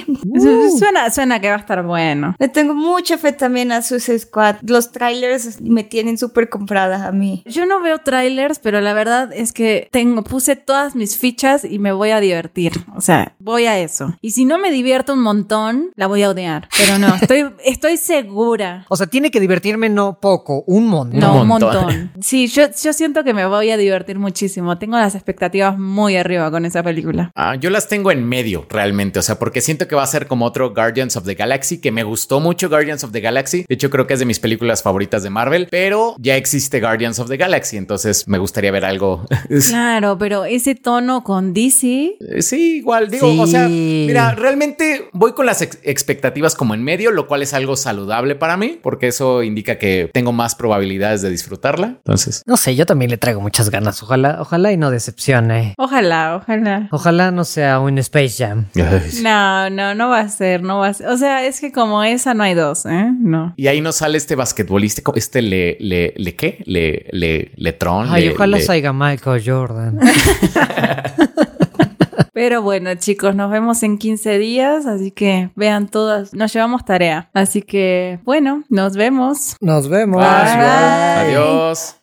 Uh. Suena, suena que va a estar bueno. Le tengo mucha fe también a Suicide Squad. Los trailers me tienen súper comprada a mí. Yo no veo trailers, pero la verdad es que tengo, puse todas mis fichas y me voy a divertir. O sea, voy a eso. Y si no me divierto un montón, la voy a odiar. Pero no, estoy, estoy segura. O sea, tiene que divertirme no poco, un montón. No, un Un montón. montón. Sí, yo, yo siento que me voy a divertir muchísimo. Tengo las expectativas muy arriba con esa película. Ah, yo las tengo en medio realmente, o sea, porque siento que va a ser como otro Guardians of the Galaxy, que me gustó mucho Guardians of the Galaxy. De hecho, creo que es de mis películas favoritas de Marvel, pero ya existe Guardians of the Galaxy, entonces me gustaría ver algo. Claro, pero ese tono con DC. sí, igual, digo, o sea, mira, realmente voy con las ex- expectativas como en medio, lo cual es algo saludable para mí, porque eso indica que tengo más probabilidades de disfrutarla. Entonces, No sé, yo también le traigo muchas ganas. Ojalá, ojalá y no decepcione. Ojalá, ojalá. Ojalá no sea un Space Jam. No, no, no va a ser, no va a ser. O sea, es que como esa no hay dos, ¿eh? No. Y ahí nos sale este basquetbolista, este le, le, le, ¿qué? Le, le, Letron. Ay, le- ojalá le- salga Michael Jordan. Pero bueno, chicos, nos vemos en 15 días, así que vean todas. Nos llevamos tarea. Así que, bueno, nos vemos. Nos vemos. Bye. Adiós.